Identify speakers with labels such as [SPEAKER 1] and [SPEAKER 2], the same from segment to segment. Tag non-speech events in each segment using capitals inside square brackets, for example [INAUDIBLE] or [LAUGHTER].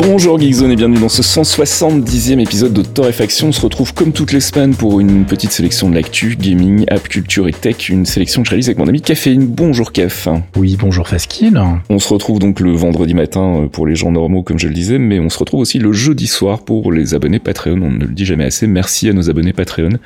[SPEAKER 1] Bonjour Geekzone et bienvenue dans ce 170e épisode de Torréfaction. On se retrouve comme toutes les semaines pour une petite sélection de l'actu, gaming, app, culture et tech. Une sélection que je réalise avec mon ami Caféine. Bonjour Caf.
[SPEAKER 2] Oui, bonjour Faskill.
[SPEAKER 1] On se retrouve donc le vendredi matin euh, pour les gens normaux comme je le disais, mais on se retrouve aussi le jeudi soir pour les abonnés Patreon. On ne le dit jamais assez. Merci à nos abonnés Patreon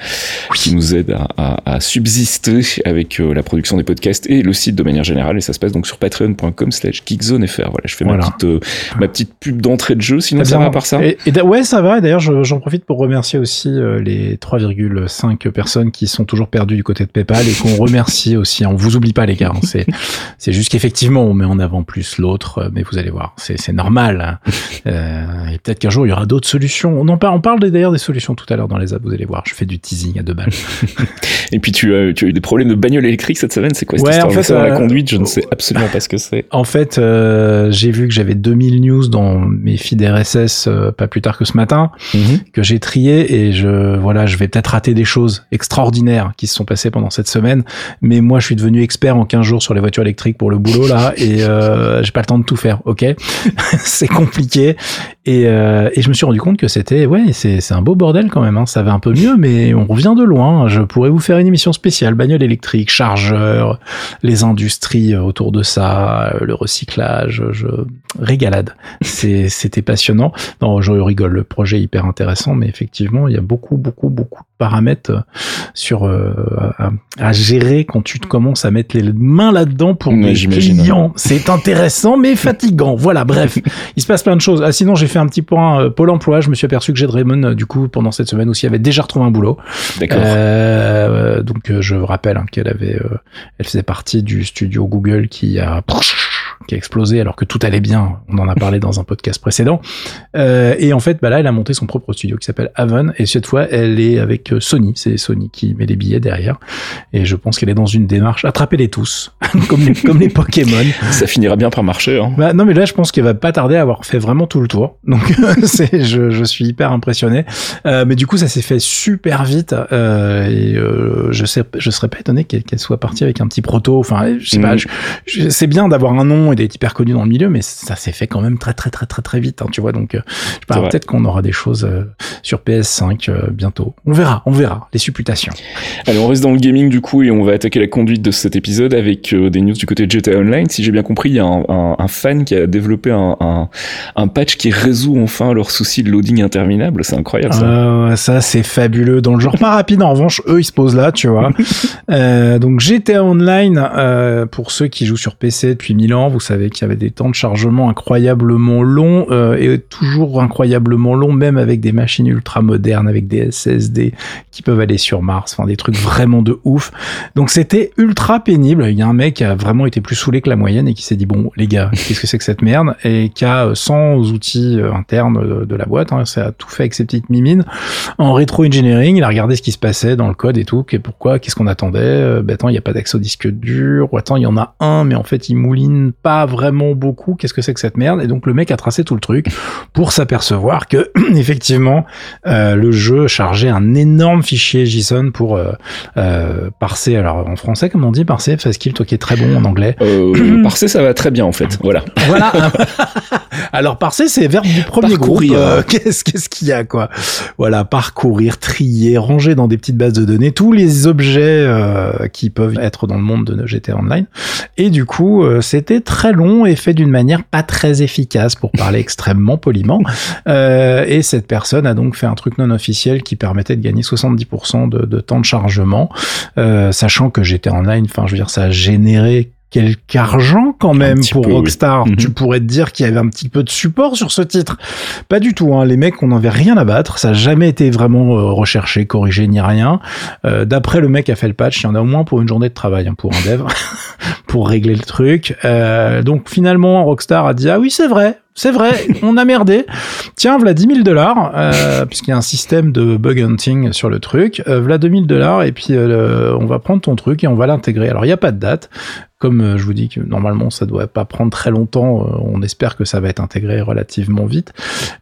[SPEAKER 1] qui nous aident à, à, à subsister avec euh, la production des podcasts et le site de manière générale. Et ça se passe donc sur patreon.com slash geekzonefr. Voilà, je fais ma, petite, euh, ma petite pub d'entrée de jeu, sinon ça va par ça.
[SPEAKER 2] Et, et ouais, ça va. D'ailleurs, j'en profite pour remercier aussi euh, les 3,5 personnes qui sont toujours perdues du côté de PayPal et qu'on remercie [LAUGHS] aussi. On vous oublie pas, les gars. C'est, [LAUGHS] c'est juste qu'effectivement, on met en avant plus l'autre, euh, mais vous allez voir, c'est, c'est normal. Hein. [LAUGHS] Euh, et peut-être qu'un jour, il y aura d'autres solutions. On en parle, on parle d'ailleurs des solutions tout à l'heure dans les apps, vous allez voir. Je fais du teasing à deux balles.
[SPEAKER 1] et puis, tu as, tu as eu des problèmes de bagnole électrique cette semaine. C'est quoi cette
[SPEAKER 2] Ouais,
[SPEAKER 1] histoire
[SPEAKER 2] en fait,
[SPEAKER 1] dans la
[SPEAKER 2] euh,
[SPEAKER 1] conduite, je ne sais absolument pas ce que c'est.
[SPEAKER 2] En fait, euh, j'ai vu que j'avais 2000 news dans mes feeds RSS euh, pas plus tard que ce matin, que j'ai trié et je voilà, je vais peut-être rater des choses extraordinaires qui se sont passées pendant cette semaine. Mais moi, je suis devenu expert en 15 jours sur les voitures électriques pour le boulot là [LAUGHS] et euh, j'ai pas le temps de tout faire. Ok, [LAUGHS] c'est compliqué et, euh, et je me suis rendu compte que c'était ouais, c'est c'est un beau bordel quand même. Hein. Ça va un peu mieux, mais on revient de loin. Je pourrais vous faire une émission spéciale bagnole électrique, chargeur, les industries autour de ça, le recyclage, je régalade. C'est c'était passionnant. Non, je rigole. Le projet est hyper intéressant, mais effectivement, il y a beaucoup, beaucoup, beaucoup de paramètres sur euh, à, à gérer quand tu te commences à mettre les mains là-dedans pour
[SPEAKER 1] j'imagine.
[SPEAKER 2] clients. C'est intéressant, mais fatigant. Voilà. Bref, [LAUGHS] il se passe plein de choses. Ah, sinon, j'ai fait un petit point euh, Pôle Emploi. Je me suis aperçu que Jed Raymond, euh, du coup, pendant cette semaine aussi, avait déjà retrouvé un boulot.
[SPEAKER 1] D'accord.
[SPEAKER 2] Euh, donc euh, je rappelle hein, qu'elle avait, euh, elle faisait partie du studio Google qui a qui a explosé alors que tout allait bien. On en a parlé dans un podcast précédent. Euh, et en fait, bah là, elle a monté son propre studio qui s'appelle Haven. Et cette fois, elle est avec euh, Sony. C'est Sony qui met les billets derrière. Et je pense qu'elle est dans une démarche attrapez-les tous, [LAUGHS] comme les, comme les Pokémon.
[SPEAKER 1] Ça finira bien par marcher. Hein.
[SPEAKER 2] Bah, non, mais là, je pense qu'elle va pas tarder à avoir fait vraiment tout le tour. Donc, [LAUGHS] c'est, je, je suis hyper impressionné. Euh, mais du coup, ça s'est fait super vite. Euh, et je sais, je serais pas étonné qu'elle, soit partie avec un petit proto. Enfin, je sais pas. Je- je- c'est bien d'avoir un nom et d'être hyper connu dans le milieu, mais ça s'est fait quand même très, très, très, très, très vite. hein, tu vois. Donc, euh, peut-être qu'on aura des choses euh, sur PS5 euh, bientôt. On verra, on verra. Les supputations.
[SPEAKER 1] Allez, on reste dans le gaming du coup et on va attaquer la conduite de cet épisode avec des news du côté de GTA Online. Si j'ai bien compris, il y a un, un- un fan qui a développé un, patch qui résout enfin leur souci de loading interminable. C'est incroyable ça.
[SPEAKER 2] Euh, ça c'est fabuleux. Dans le genre pas rapide, en revanche, eux ils se posent là, tu vois. [LAUGHS] Euh, donc GTA Online, euh, pour ceux qui jouent sur PC depuis 1000 ans, vous savez qu'il y avait des temps de chargement incroyablement longs euh, et toujours incroyablement longs, même avec des machines ultra modernes, avec des SSD qui peuvent aller sur Mars, enfin des trucs vraiment de ouf. Donc c'était ultra pénible. Il y a un mec qui a vraiment été plus saoulé que la moyenne et qui s'est dit bon les gars, [LAUGHS] qu'est-ce que c'est que cette merde? Et qui a euh, sans outils euh, internes de, la boîte, hein, ça a tout fait avec ses petites mimines en rétro-engineering, il a regardé ce qui se passait dans le code et tout, pourquoi, qu'est-ce qu'on attendait, euh, ben attends, il n'y a pas d'accès au disque dur, ou attends, il y en a un, mais en fait, il mouline pas vraiment beaucoup, qu'est-ce que c'est que cette merde? Et donc, le mec a tracé tout le truc pour s'apercevoir que, [CLEARS THROAT] effectivement, euh, le jeu chargeait un énorme fichier JSON pour euh, euh, parser, alors en français, comment on dit parser, Faskill, toi qui es très bon en anglais.
[SPEAKER 1] Euh, [CLEARS THROAT] parser, ça va très bien en fait. Voilà.
[SPEAKER 2] Voilà. [LAUGHS] Alors parser, c'est verbe du premier
[SPEAKER 1] Parcourir.
[SPEAKER 2] groupe. Qu'est-ce qu'est-ce qu'il y a quoi? Voilà, parcourir, trier, ranger dans des petites bases de données tous les objets qui peuvent être dans le monde de GTA Online. Et du coup, c'était très long et fait d'une manière pas très efficace pour parler [LAUGHS] extrêmement poliment. Euh, et cette personne a donc fait un truc non officiel qui permettait de gagner 70% de, de temps de chargement, euh, sachant que GTA Online, enfin, je veux dire, ça a généré quelque argent quand même pour
[SPEAKER 1] peu.
[SPEAKER 2] Rockstar.
[SPEAKER 1] Mhm.
[SPEAKER 2] Tu pourrais te dire qu'il y avait un petit peu de support sur ce titre. Pas du tout. Hein. Les mecs, on n'avait rien à battre. Ça n'a jamais été vraiment euh, recherché, corrigé ni rien. Euh, D'après le mec qui a fait le patch, il y en a au moins pour une journée de travail hein, pour un dev [LAUGHS] pour régler le truc. Euh, donc finalement, Rockstar a dit ah oui c'est vrai. c'est vrai, [LAUGHS] on a merdé. Tiens, voilà 10 000 dollars, euh, [LAUGHS] puisqu'il y a un système de bug hunting sur le truc. Euh, voilà 2 000 dollars, et puis euh, on va prendre ton truc et on va l'intégrer. Alors, il n'y a pas de date comme je vous dis que normalement ça doit pas prendre très longtemps, on espère que ça va être intégré relativement vite.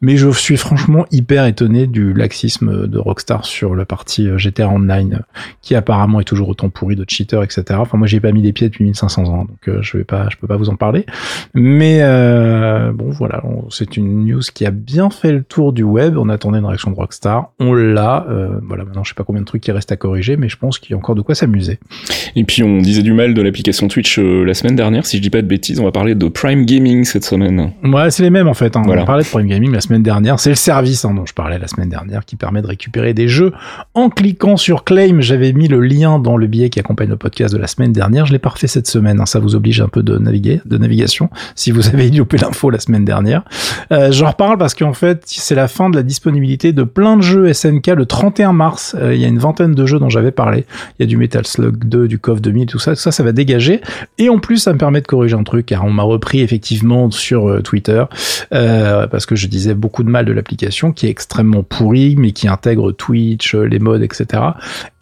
[SPEAKER 2] Mais je suis franchement hyper étonné du laxisme de Rockstar sur la partie GTA Online, qui apparemment est toujours autant pourri de cheaters, etc. Enfin moi j'ai pas mis les pieds depuis 1500 ans, donc je vais pas, je peux pas vous en parler. Mais bon voilà, c'est une news qui a bien fait le tour du web. On attendait une réaction de Rockstar, on l'a. voilà maintenant je sais pas combien de trucs qui restent à corriger, mais je pense qu'il y a encore de quoi s'amuser.
[SPEAKER 1] Et puis on disait du mal de l'application Twitch euh, la semaine dernière, si je dis pas de bêtises, on va parler de Prime Gaming cette semaine.
[SPEAKER 2] Ouais, c'est les mêmes en fait. Hein. On a parlé de Prime Gaming la semaine dernière. C'est le service hein, dont je parlais la semaine dernière qui permet de récupérer des jeux en cliquant sur Claim. J'avais mis le lien dans le billet qui accompagne le podcast de la semaine dernière. Je l'ai pas refait cette semaine. Hein. Ça vous oblige un peu de naviguer, de navigation, si vous avez loupé l'info la semaine dernière. Euh, J'en reparle parce qu'en fait, c'est la fin de la disponibilité de plein de jeux SNK le 31 mars. Euh, il y a une vingtaine de jeux dont j'avais parlé. Il y a du Metal Slug 2, du KOF 2000, tout ça. Tout ça, ça va dégager. Et en plus, ça me permet de corriger un truc, car on m'a repris effectivement sur euh, Twitter, euh, parce que je disais beaucoup de mal de l'application, qui est extrêmement pourrie, mais qui intègre Twitch, les modes, etc.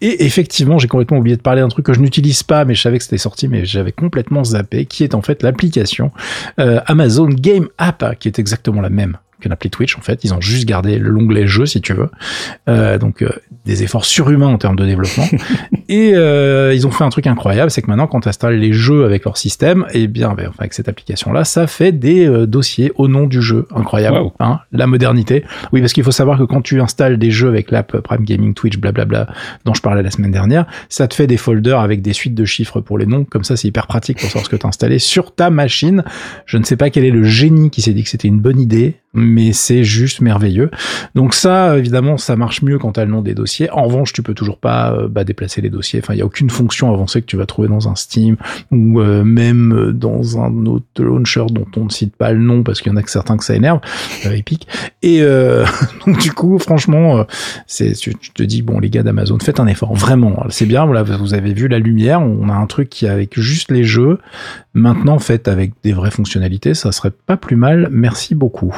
[SPEAKER 2] Et effectivement, j'ai complètement oublié de parler d'un truc que je n'utilise pas, mais je savais que c'était sorti, mais j'avais complètement zappé, qui est en fait l'application Amazon Game App, qui est exactement la même qu'une appli Twitch en fait. Ils ont juste gardé l'onglet jeu si tu veux. Euh, donc euh, des efforts surhumains en termes de développement. [LAUGHS] et euh, ils ont fait un truc incroyable, c'est que maintenant quand tu installes les jeux avec leur système, et eh bien ben, enfin, avec cette application là, ça fait des euh, dossiers au nom du jeu. Incroyable. Hein la modernité. Oui, parce qu'il faut savoir que quand tu installes des jeux avec l'app Prime Gaming, Twitch, blablabla, dont je parlais la semaine dernière, ça te fait des folders avec des suites de chiffres pour les noms. Comme ça, c'est hyper pratique pour savoir ce que tu as installé sur ta machine. Je ne sais pas quel est le génie qui s'est dit que c'était une bonne idée mais c'est juste merveilleux. Donc ça, évidemment, ça marche mieux quand tu as le nom des dossiers. En revanche, tu peux toujours pas euh, bah, déplacer les dossiers. Enfin, il y a aucune fonction avancée que tu vas trouver dans un Steam ou euh, même dans un autre launcher dont on ne cite pas le nom parce qu'il y en a que certains que ça énerve, euh, Epic. Et [LAUGHS] donc du coup, franchement, c'est tu, te dis bon les gars d'Amazon, faites un effort, vraiment. C'est bien. Vous avez vu la lumière. On a un truc qui avec juste les jeux. Maintenant, fait avec des vraies fonctionnalités, ça serait pas plus mal. Merci beaucoup.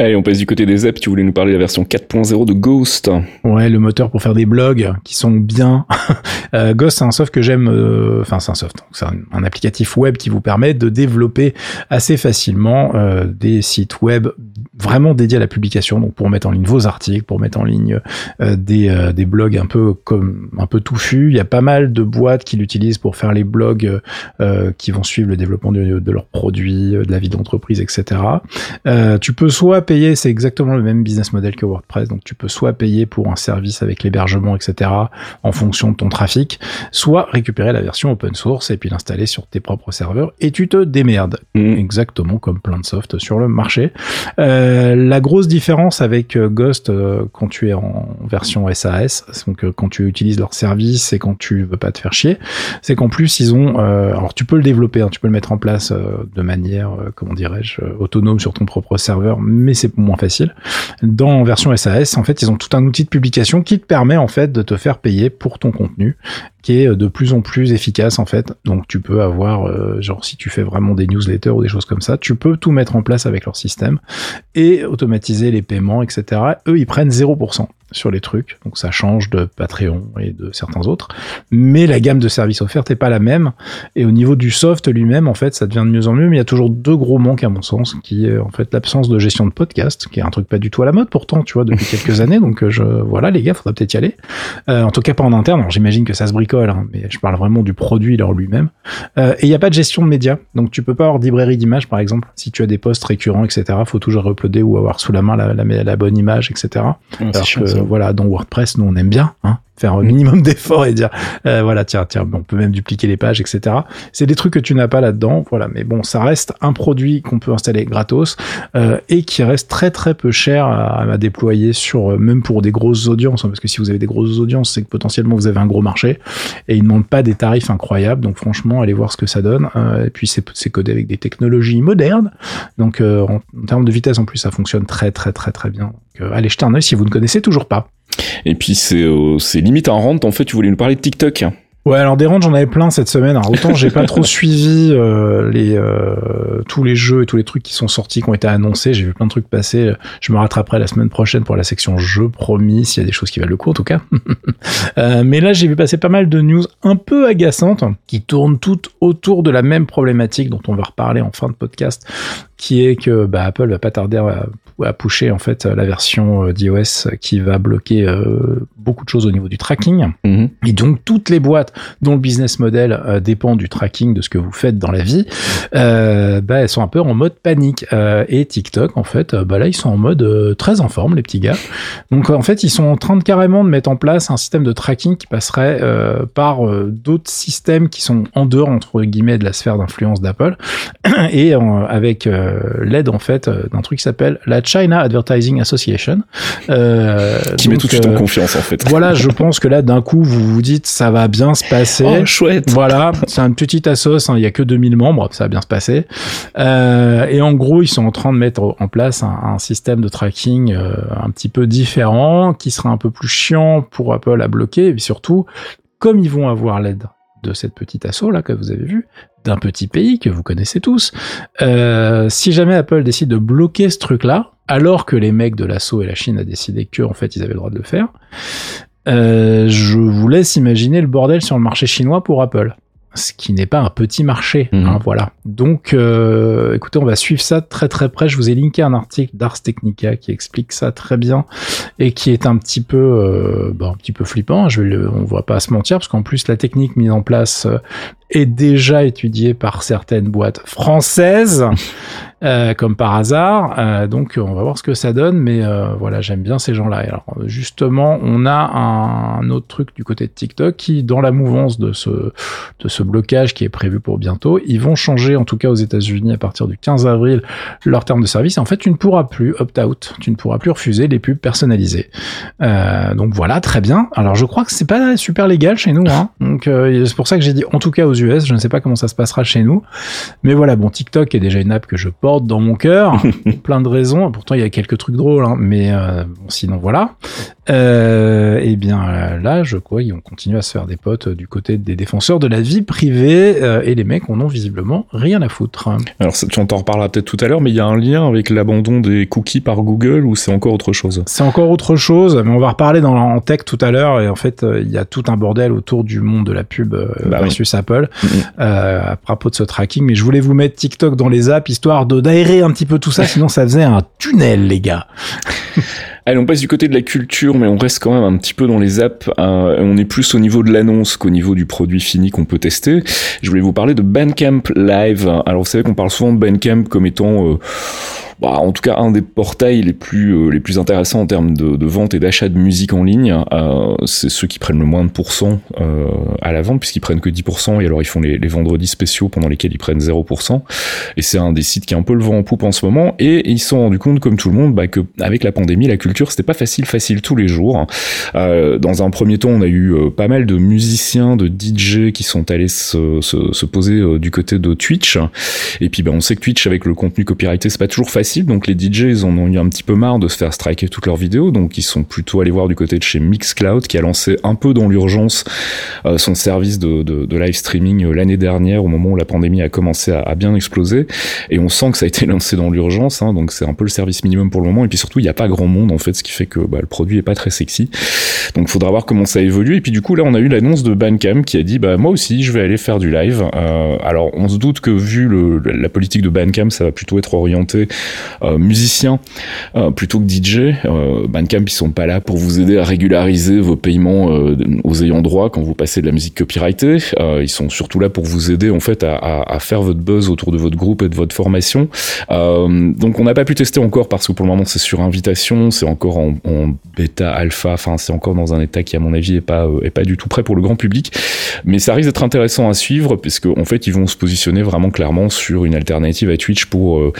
[SPEAKER 1] Allez, on passe du côté des apps. Tu voulais nous parler de la version 4.0 de Ghost.
[SPEAKER 2] Ouais, le moteur pour faire des blogs qui sont bien. [LAUGHS] euh, Ghost, c'est un soft que j'aime. Euh, enfin, c'est un soft. C'est un, applicatif web qui vous permet de développer assez facilement euh, des sites web vraiment dédiés à la publication. Donc, pour mettre en ligne vos articles, pour mettre en ligne des, des blogs un peu comme un peu touffus. Il y a pas mal de boîtes qui l'utilisent pour faire les blogs qui vont suivre le développement de, de leurs produits, de la vie d'entreprise, etc. tu peux soit payer, c'est exactement le même business model que WordPress, donc tu peux soit payer pour un service avec l'hébergement, etc., en fonction de ton trafic, soit récupérer la version open source et puis l'installer sur tes propres serveurs et tu te démerdes. Mm. Exactement comme plein de soft sur le marché. Euh, la grosse différence avec euh, Ghost euh, quand tu es en version SAS, donc quand tu utilises leur service et quand tu veux pas te faire chier, c'est qu'en plus ils ont, alors tu peux le développer, hein, tu peux le mettre en place de manière, comment dirais-je, autonome sur ton propre serveur mais c'est moins facile. Dans version SAS, en fait, ils ont tout un outil de publication qui te permet en fait de te faire payer pour ton contenu, qui est de plus en plus efficace en fait. Donc tu peux avoir, euh, genre si tu fais vraiment des newsletters ou des choses comme ça, tu peux tout mettre en place avec leur système et automatiser les paiements, etc. Eux, ils prennent 0% sur les trucs, donc ça change de Patreon et de certains autres, mais la gamme de services offerts n'est pas la même, et au niveau du soft lui-même, en fait, ça devient de mieux en mieux, mais il y a toujours deux gros manques à mon sens, qui est en fait l'absence de gestion de podcast, qui est un truc pas du tout à la mode pourtant, tu vois, depuis [LAUGHS] quelques années, donc euh, je, voilà les gars, faudra peut-être y aller, euh, en tout cas pas en interne, j'imagine que ça se bricole, hein, mais je parle vraiment du produit leur lui-même, euh, et il n'y a pas de gestion de médias, donc tu peux pas avoir de librairie d'images par exemple, si tu as des posts récurrents, etc., faut toujours uploader ou avoir sous la main la, la, bonne image, etc. Euh, voilà, dans WordPress, nous on aime bien, hein, faire un minimum [LAUGHS] d'efforts et dire euh, voilà tiens tiens on peut même dupliquer les pages etc c'est des trucs que tu n'as pas là-dedans voilà mais bon ça reste un produit qu'on peut installer gratos euh, et qui reste très très peu cher à, à déployer sur euh, même pour des grosses audiences hein, parce que si vous avez des grosses audiences c'est que potentiellement vous avez un gros marché et ils ne demandent pas des tarifs incroyables donc franchement allez voir ce que ça donne euh, et puis c'est codé avec des technologies modernes donc euh, en, en, termes de vitesse en plus ça fonctionne très très très très bien donc allez jeter un oeil si vous ne connaissez toujours pas
[SPEAKER 1] et puis c'est euh, limite en rente. En fait, tu voulais nous parler de TikTok.
[SPEAKER 2] Ouais, alors des ranges, j'en avais plein cette semaine. Alors, autant j'ai pas trop [LAUGHS] suivi euh, les euh, tous les jeux et tous les trucs qui sont sortis, qui ont été annoncés. J'ai vu plein de trucs passer. Je me rattraperai la semaine prochaine pour la section jeux, promis, s'il y a des choses qui valent le coup en tout cas. [LAUGHS] euh, mais là, j'ai vu passer pas mal de news un peu agaçantes qui tournent toutes autour de la même problématique dont on va reparler en fin de podcast, qui est que bah, Apple va pas tarder à, à pusher en fait la version euh, d'iOS qui va bloquer euh, beaucoup de choses au niveau du tracking.
[SPEAKER 1] Mhm.
[SPEAKER 2] Et donc toutes les boîtes dont le business model euh, dépend du tracking de ce que vous faites dans la vie, euh, bah, elles sont un peu en mode panique. Et TikTok, en fait, bah là ils sont en mode très en forme, les petits gars. Donc en fait, ils sont en train de carrément de mettre en place un système de tracking qui passerait par d'autres systèmes qui sont en dehors entre guillemets de la sphère d'influence d'Apple [CLEARS THROAT] et avec l'aide en fait euh, d'un truc qui s'appelle la China Advertising Association. Euh,
[SPEAKER 1] Qui met tout de suite en
[SPEAKER 2] euh,
[SPEAKER 1] confiance en fait.
[SPEAKER 2] voilà, je pense que là, d'un coup, vous vous dites, ça va bien se passer.
[SPEAKER 1] Oh, chouette.
[SPEAKER 2] Voilà, c'est un petit assos, hein, il y a que 2000 membres, ça va bien se passer. Euh, et en gros, ils sont en train de mettre en place un, un système de tracking euh, un petit peu différent, qui sera un peu plus chiant pour Apple à bloquer, et surtout, comme ils vont avoir l'aide de cette petite asso là que vous avez vu, d'un petit pays que vous connaissez tous, euh, si jamais Apple décide de bloquer ce truc-là, alors que les mecs de l'assaut et la Chine a décidé que en fait ils avaient le droit de le faire, euh, je vous laisse imaginer le bordel sur le marché chinois pour Apple. Ce qui n'est pas un petit marché,
[SPEAKER 1] Mhm.
[SPEAKER 2] hein, voilà. Donc, euh, écoutez, on va suivre ça très très près. Je vous ai linké un article d'Ars Technica qui explique ça très bien et qui est un petit peu, euh, bah, un petit peu flippant. Je vais le, on va pas se mentir parce qu'en plus la technique mise en place euh, est déjà étudiée par certaines boîtes françaises, [LAUGHS] euh, comme par hasard. Euh, donc, on va voir ce que ça donne. Mais euh, voilà, j'aime bien ces gens-là. Alors, justement, on a un, un autre truc du côté de TikTok qui, dans la mouvance de ce de ce blocage qui est prévu pour bientôt, ils vont changer, en tout cas aux États-Unis, à partir du 15 avril, leur terme de service. En fait, tu ne pourras plus opt-out, tu ne pourras plus refuser les pubs personnalisées. Donc voilà, très bien. Alors je crois que c'est pas super légal chez nous, hein. donc c'est pour ça que j'ai dit en tout cas aux US. Je ne sais pas comment ça se passera chez nous, mais voilà. Bon, TikTok est déjà une app que je porte dans mon cœur, [LAUGHS] pour plein de raisons. Pourtant, il y a quelques trucs drôles, hein, mais euh, bon, sinon voilà. Euh, et bien euh, là, je crois qu'ils vont continuer à se faire des potes euh, du côté des défenseurs de la vie privée euh, et les mecs en ont visiblement rien à foutre.
[SPEAKER 1] Alors tu en t'en reparleras peut-être tout à l'heure, mais il y a un lien avec l'abandon des cookies par Google ou c'est encore autre chose?
[SPEAKER 2] C'est encore autre chose, mais on va reparler dans en tech tout à l'heure. Et en fait, euh, il y a tout un bordel autour du monde de la pub euh,
[SPEAKER 1] Bah
[SPEAKER 2] versus Apple euh, à propos de ce tracking. Mais je voulais vous mettre TikTok dans les apps histoire de d'aérer un petit peu tout ça, [LAUGHS] sinon ça faisait un tunnel, les gars.
[SPEAKER 1] Allez, on passe du côté de la culture, mais on reste quand même un petit peu dans les apps. Euh, on est plus au niveau de l'annonce qu'au niveau du produit fini qu'on peut tester. Je voulais vous parler de Bandcamp Live. Alors, vous savez qu'on parle souvent de Bandcamp comme étant... euh, bah, en tout cas un des portails les plus euh, les plus intéressants en termes de, de vente et d'achat de musique en ligne. Euh, c'est ceux qui prennent le moins de pourcents euh, à la vente puisqu'ils prennent que 10% et alors ils font les, les vendredis spéciaux pendant lesquels ils prennent 0%. Et c'est un des sites qui a un peu le vent en poupe en ce moment et ils se sont rendus compte comme tout le monde bah, que avec la pandémie la culture c'était pas facile facile tous les jours. Euh, dans un premier temps on a eu euh, pas mal de musiciens, de DJ qui sont allés se, se, se poser du côté de Twitch et puis bah, on sait que Twitch avec le contenu copyrighté c'est pas toujours facile donc les DJ ils en ont eu un petit peu marre de se faire striker toutes leurs vidéos. Donc ils sont plutôt allés voir du côté de chez Mixcloud qui a lancé un peu dans l'urgence euh, son service de, de, de live streaming euh, l'année dernière au moment où la pandémie a commencé à, à bien exploser. Et on sent que ça a été [LAUGHS] lancé dans l'urgence hein, donc c'est un peu le service minimum pour le moment. Et puis surtout il n'y a pas grand monde en fait ce qui fait que bah, le produit est pas très sexy. Donc faudra voir comment ça évolue. Et puis du coup là on a eu l'annonce de Bandcamp qui a dit bah moi aussi je vais aller faire du live. Euh, alors on se doute que vu le, la politique de Bandcamp ça va plutôt être orienté musicien euh, plutôt que DJ. Euh, Bandcamp, ils sont pas là pour vous aider à régulariser vos paiements euh, aux ayants droit quand vous passez de la musique copyrightée. Euh, ils sont surtout là pour vous aider en fait à, faire votre buzz autour de votre groupe et de votre formation. Euh, donc on n'a pas pu tester encore parce que pour le moment c'est sur invitation, c'est encore en, bêta, alpha, enfin c'est encore dans un état qui à mon avis est pas euh, est pas du tout prêt pour le grand public. Mais ça risque d'être intéressant à suivre parce qu'en en fait ils vont se positionner vraiment clairement sur une alternative à Twitch pour euh,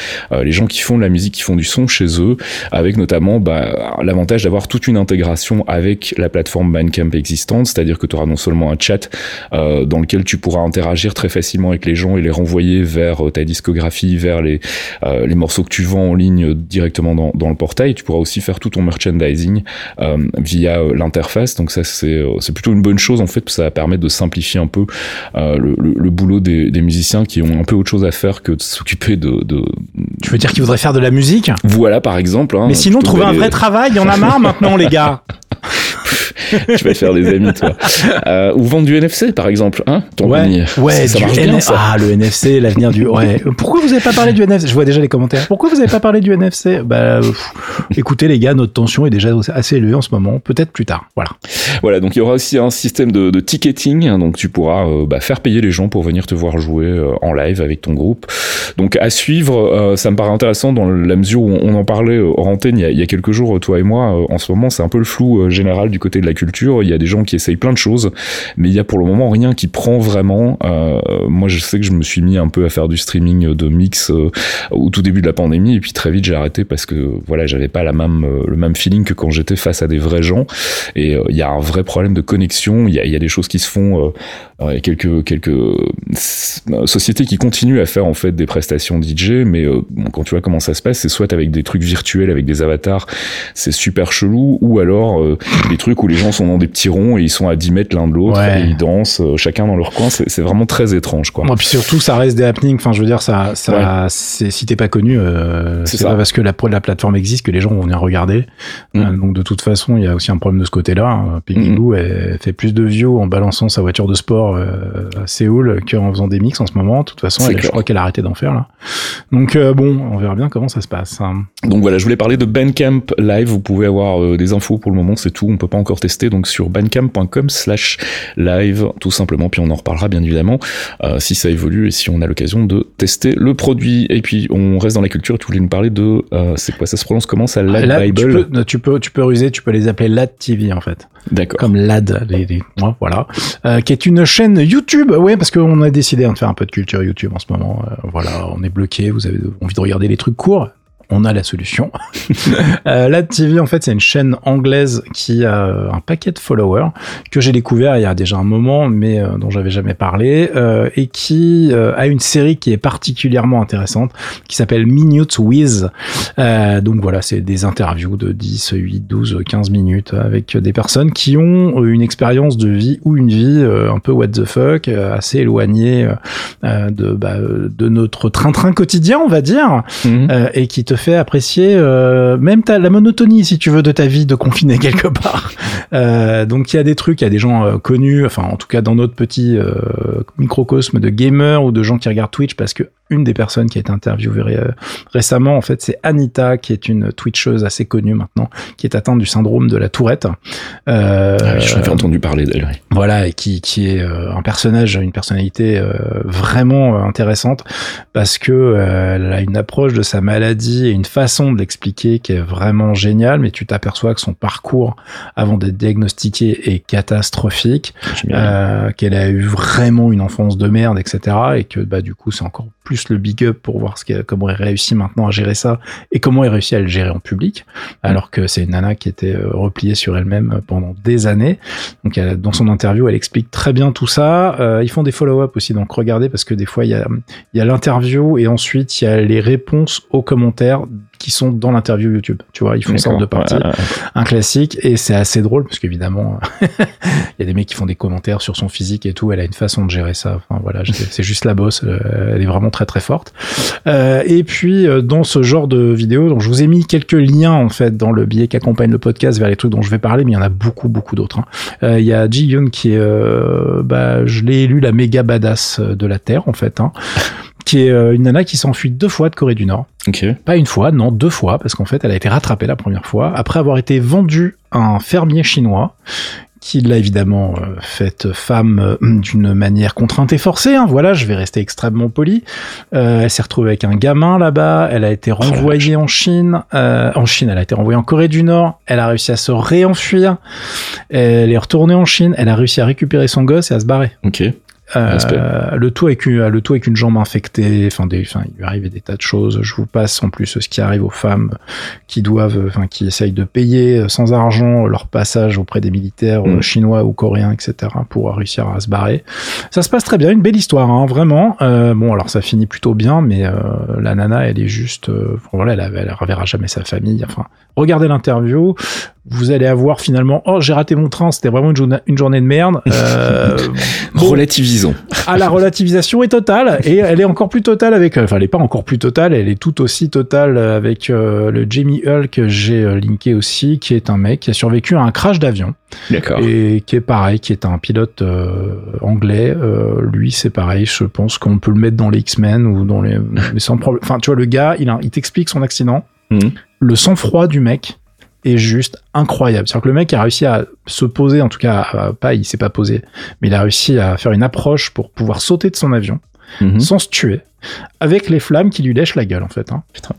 [SPEAKER 1] les gens qui font de la musique, qui font du son chez eux, avec notamment bah, l'avantage d'avoir toute une intégration avec la plateforme Bandcamp existante, c'est-à-dire que tu auras non seulement un chat euh, dans lequel tu pourras interagir très facilement avec les gens et les renvoyer vers ta discographie, vers les, les morceaux que tu vends en ligne directement dans, dans le portail. Tu pourras aussi faire tout ton merchandising via l'interface. Donc ça, c'est plutôt une bonne chose en fait, ça va permettre de simplifier un peu le, le, le, boulot des, des musiciens qui ont un peu autre chose à faire que de s'occuper de, de,
[SPEAKER 2] Tu veux dire qu'ils voudraient faire de la musique
[SPEAKER 1] Voilà, par exemple. Hein,
[SPEAKER 2] Mais sinon, trouver un vrai [LAUGHS] travail, il y en a marre maintenant, les gars.
[SPEAKER 1] Tu vas te faire des amis, toi. Euh, ou vendre du NFC, par exemple, hein
[SPEAKER 2] ton Ouais, ouais ça, marche bien, ça. Ah, le NFC, l'avenir du. Ouais. Pourquoi vous n'avez pas parlé du NFC Je vois déjà les commentaires. Pourquoi vous n'avez pas parlé du NFC Bah, écoutez, les gars, notre tension est déjà assez élevée en ce moment. Peut-être plus tard. Voilà.
[SPEAKER 1] Voilà. Donc, il y aura aussi un système de, de ticketing. Hein, donc, tu pourras euh, bah, faire payer les gens pour venir te voir jouer euh, en live avec ton groupe. Donc, à suivre. Ça me paraît intéressant dans la mesure où on en parlait hors antenne il y a, il y a quelques jours, toi et moi. en ce moment, c'est un peu le flou général du côté de la culture. Il y a des gens qui essayent plein de choses, mais il y a pour le moment rien qui prend vraiment. Euh, moi, je sais que je me suis mis un peu à faire du streaming de mix euh, au tout début de la pandémie, et puis très vite j'ai arrêté parce que voilà, j'avais pas la même euh, le même feeling que quand j'étais face à des vrais gens. Et il y a un vrai problème de connexion. Il y a, y a, des choses qui se font. il y a quelques quelques sociétés qui continuent à faire en fait des prestations DJ, mais quand tu vois comment ça se passe, c'est soit avec des trucs virtuels, avec des avatars, c'est super chelou, ou alors des trucs où les gens sont dans des petits ronds et ils sont à 10 mètres l'un de l'autre et ils dansent euh, chacun dans leur coin. C'est vraiment très étrange, quoi.
[SPEAKER 2] Et puis surtout, ça reste des happenings. Enfin, je veux dire, ça, ça, c'est si t'es pas connu, euh, c'est pas parce que la, la plateforme existe que les gens vont venir regarder. Mm. Euh, donc de toute façon, il y a aussi un problème de ce côté-là. Hein. Piggy mm. elle fait plus de views en balançant sa voiture de sport à Séoul qu'en faisant des mix en ce moment. De toute façon, elle, je crois qu'elle a arrêté d'en faire là. Donc bon, on verra bien comment ça se passe. Hein.
[SPEAKER 1] Donc voilà, je voulais parler de Bandcamp Live. Vous pouvez avoir des infos pour le moment, c'est tout. On peut pas encore tester. Donc sur bandcamp.com slash live, tout simplement. Puis on en reparlera bien évidemment euh, si ça évolue et si on a l'occasion de tester le produit. Et puis on reste dans la culture. Tu voulais nous parler de, euh, c'est quoi, ça se prononce comment ça, Lad Bible?
[SPEAKER 2] tu peux, tu peux, tu peux ruser, tu peux les appeler Lad TV en fait.
[SPEAKER 1] D'accord.
[SPEAKER 2] Comme Lad, les, les voilà, euh, qui est une chaîne YouTube. Ouais, parce qu'on a décidé de faire un peu de culture YouTube en ce moment. Euh, voilà, on est bloqué. Vous avez envie de regarder les trucs courts on a la solution. [LAUGHS] euh, Lad TV, en fait, c'est une chaîne anglaise qui a euh, un paquet de followers que j'ai découvert il y a déjà un moment, mais euh, dont j'avais jamais parlé, euh, et qui a une série qui est particulièrement intéressante, qui s'appelle Minutes With. donc voilà, c'est des interviews de 10, 8, 12, 15 minutes avec des personnes qui ont une expérience de vie ou une vie un peu what the fuck, assez éloignée de, bah, de notre train-train quotidien, on va dire, mhm. et qui te fait apprécier euh, même ta, la monotonie, si tu veux, de ta vie de confiné [LAUGHS] quelque part. Euh, donc il y a des trucs, il y a des gens euh, connus, enfin en tout cas dans notre petit euh, microcosme de gamers ou de gens qui regardent Twitch, parce que une des personnes qui a été interviewée récemment, en fait, c'est Anita, qui est une Twitcheuse assez connue maintenant, qui est atteinte du syndrome de la Tourette.
[SPEAKER 1] Euh, ah J'avais entendu parler d'elle.
[SPEAKER 2] Voilà, et qui, qui est un personnage, une personnalité vraiment intéressante, parce que elle a une approche de sa maladie et une façon de l'expliquer qui est vraiment géniale, mais tu t'aperçois que son parcours avant d'être diagnostiqué est catastrophique, qu'elle a eu vraiment une enfance de merde, etc., et que bah du coup c'est encore plus le big up pour voir ce comment elle réussit maintenant à gérer ça et comment elle réussit à le gérer en public, alors que c'est une nana qui était euh, repliée sur elle-même pendant des années. Donc elle, dans son interview, elle explique très bien tout ça. Euh, ils font des follow-up aussi, donc regardez parce que des fois il y a, il y a l'interview et ensuite il y a les réponses aux commentaires qui sont dans l'interview YouTube. Tu vois, ils font ça en deux parties. Un classique et c'est assez drôle parce qu'évidemment, [LAUGHS] il y a des mecs qui font des commentaires sur son physique et tout. Elle a une façon de gérer ça. Enfin voilà, c'est juste la bosse. Euh, elle est vraiment très très forte. Euh, et puis euh, dans ce genre de vidéo, donc je vous ai mis quelques liens en fait dans le billet qui accompagne le podcast vers les trucs dont je vais parler, mais il y en a beaucoup beaucoup d'autres. Hein. Euh, il y a Ji Yoon qui est, euh, bah, je l'ai élu la méga badass de la terre en fait. Hein qui est une nana qui s'enfuit deux fois de Corée du Nord. Pas une fois, non, deux fois, parce qu'en fait, elle a été rattrapée la première fois, après avoir été vendue à un fermier chinois, qui l'a évidemment euh, faite femme euh, d'une manière contrainte et forcée. Hein, voilà, je vais rester extrêmement poli. Euh, elle s'est retrouvée avec un gamin là-bas. Elle a été oh renvoyée en Chine. en Chine, elle a été renvoyée en Corée du Nord. Elle a réussi à se réenfuir. Elle est retournée en Chine. Elle a réussi à récupérer son gosse et à se barrer.
[SPEAKER 1] Ok.
[SPEAKER 2] Euh, le tout avec une, le tout avec une jambe infectée. Enfin, des, enfin, il lui arrive des tas de choses. Je vous passe en plus ce qui arrive aux femmes qui doivent, enfin, qui essayent de payer sans argent leur passage auprès des militaires
[SPEAKER 1] Mm.
[SPEAKER 2] chinois ou coréens, etc., pour réussir à se barrer. Ça se passe très bien, une belle histoire, hein, vraiment. Euh, bon, alors ça finit plutôt bien, mais euh, la nana, elle est juste, euh, voilà, elle, elle reverra jamais sa famille. Enfin, regardez l'interview vous allez avoir finalement oh j'ai raté mon train c'était vraiment une, journée, une journée de merde. [LAUGHS] Euh,
[SPEAKER 1] bon, relativisons.
[SPEAKER 2] À la relativisation est totale et elle est encore plus totale avec enfin elle est pas encore plus totale elle est tout aussi totale avec euh, le Jamie Hull que j'ai euh, linké aussi qui est un mec qui a survécu à un crash d'avion.
[SPEAKER 1] D'accord.
[SPEAKER 2] Et qui est pareil qui est un pilote euh, anglais. Lui c'est pareil je pense qu'on peut le mettre dans les X-Men ou dans les mais sans problème. Enfin tu vois le gars il, il t'explique son accident.
[SPEAKER 1] Mmh.
[SPEAKER 2] le sang-froid du mec est juste incroyable. C'est-à-dire que le mec a réussi à se poser, en tout cas, à, pas, il s'est pas posé, mais il a réussi à faire une approche pour pouvoir sauter de son avion
[SPEAKER 1] mmh.
[SPEAKER 2] sans se tuer, avec les flammes qui lui lèchent la gueule, en fait. Hein.
[SPEAKER 1] Putain.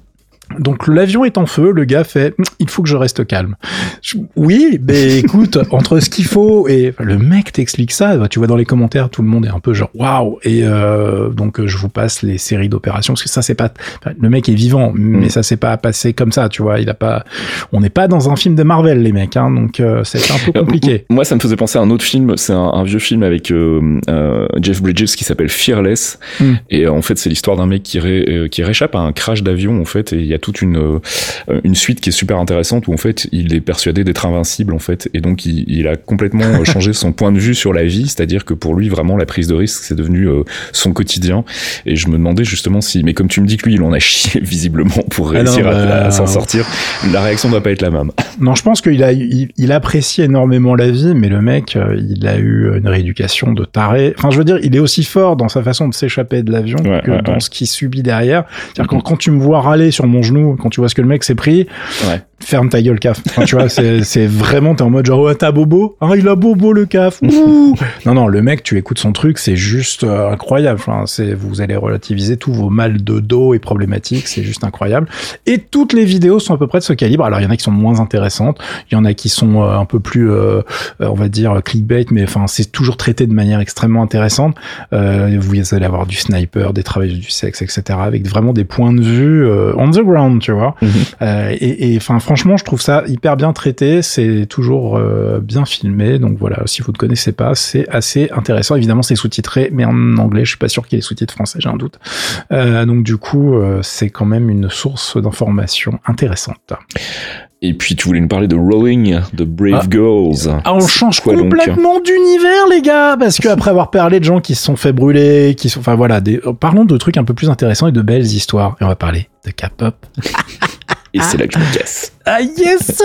[SPEAKER 2] Donc l'avion est en feu, le gars fait il faut que je reste calme. Je, oui, mais [LAUGHS] écoute, entre ce qu'il faut et le mec t'explique ça, bah, tu vois dans les commentaires tout le monde est un peu genre waouh et euh, donc je vous passe les séries d'opérations parce que ça c'est pas le mec est vivant mais mmh. ça s'est pas passé comme ça, tu vois, il a pas on n'est pas dans un film de Marvel les mecs hein, donc euh, c'est un peu compliqué.
[SPEAKER 1] Moi ça me faisait penser à un autre film, c'est un, un, vieux film avec euh, Jeff Bridges qui s'appelle Fearless mmh. et en fait c'est l'histoire d'un mec qui, ré, qui réchappe à un crash d'avion en fait et il y a toute une euh, une suite qui est super intéressante où en fait il est persuadé d'être invincible en fait et donc il, il a complètement changé son point de vue sur la vie c'est-à-dire que pour lui vraiment la prise de risque c'est devenu euh, son quotidien. Et je me demandais justement si mais comme tu me dis que lui il en a chié [LAUGHS] visiblement pour réussir
[SPEAKER 2] Alors,
[SPEAKER 1] à,
[SPEAKER 2] bah,
[SPEAKER 1] à s'en sortir la réaction doit pas être la même. [LAUGHS]
[SPEAKER 2] Non je pense qu'il a il, il, apprécie énormément la vie mais le mec euh, il a eu une rééducation de taré. Enfin je veux dire il est aussi fort dans sa façon de s'échapper de l'avion
[SPEAKER 1] ouais,
[SPEAKER 2] que
[SPEAKER 1] ouais,
[SPEAKER 2] dans
[SPEAKER 1] ouais.
[SPEAKER 2] ce qu'il subit derrière. C'est-à-dire quand, quand tu me vois râler sur mon quand tu vois ce que le mec s'est pris. Ferme ta gueule, caf. Enfin, tu vois, c'est vraiment, t'es en mode genre, oh, t'as bobo Ah, il a bobo le caf Ouh Non, non, le mec, tu écoutes son truc, c'est juste euh, incroyable. Enfin, c'est vous allez relativiser tous vos mal de dos et problématiques, c'est juste incroyable. Et toutes les vidéos sont à peu près de ce calibre. Alors, il y en a qui sont moins intéressantes, il y en a qui sont euh, un peu plus, euh, on va dire, clickbait, mais enfin, c'est toujours traité de manière extrêmement intéressante. Euh, vous allez avoir du sniper, des travailleurs du sexe, etc., avec vraiment des points de vue on the ground, tu vois.
[SPEAKER 1] Mm -hmm.
[SPEAKER 2] Euh, et enfin, franchement, je trouve ça hyper bien traité. C'est toujours euh, bien filmé. Donc voilà, si vous ne connaissez pas, c'est assez intéressant. Évidemment, c'est sous-titré, mais en anglais. Je suis pas sûr qu'il y ait les sous-titres français. J'ai un doute. Euh, donc du coup, c'est quand même une source d'information intéressante.
[SPEAKER 1] Et puis tu voulais nous parler de Rowing, de Brave
[SPEAKER 2] ah.
[SPEAKER 1] Girls.
[SPEAKER 2] Ah, on change
[SPEAKER 1] Quoi
[SPEAKER 2] complètement d'univers, les gars, parce que après avoir parlé de gens qui se sont fait brûler, qui sont, enfin voilà, des... parlons de trucs un peu plus intéressants et de belles histoires. Et on va parler de K-pop. [LAUGHS]
[SPEAKER 1] Et c'est là que je me casse.
[SPEAKER 2] Ah yes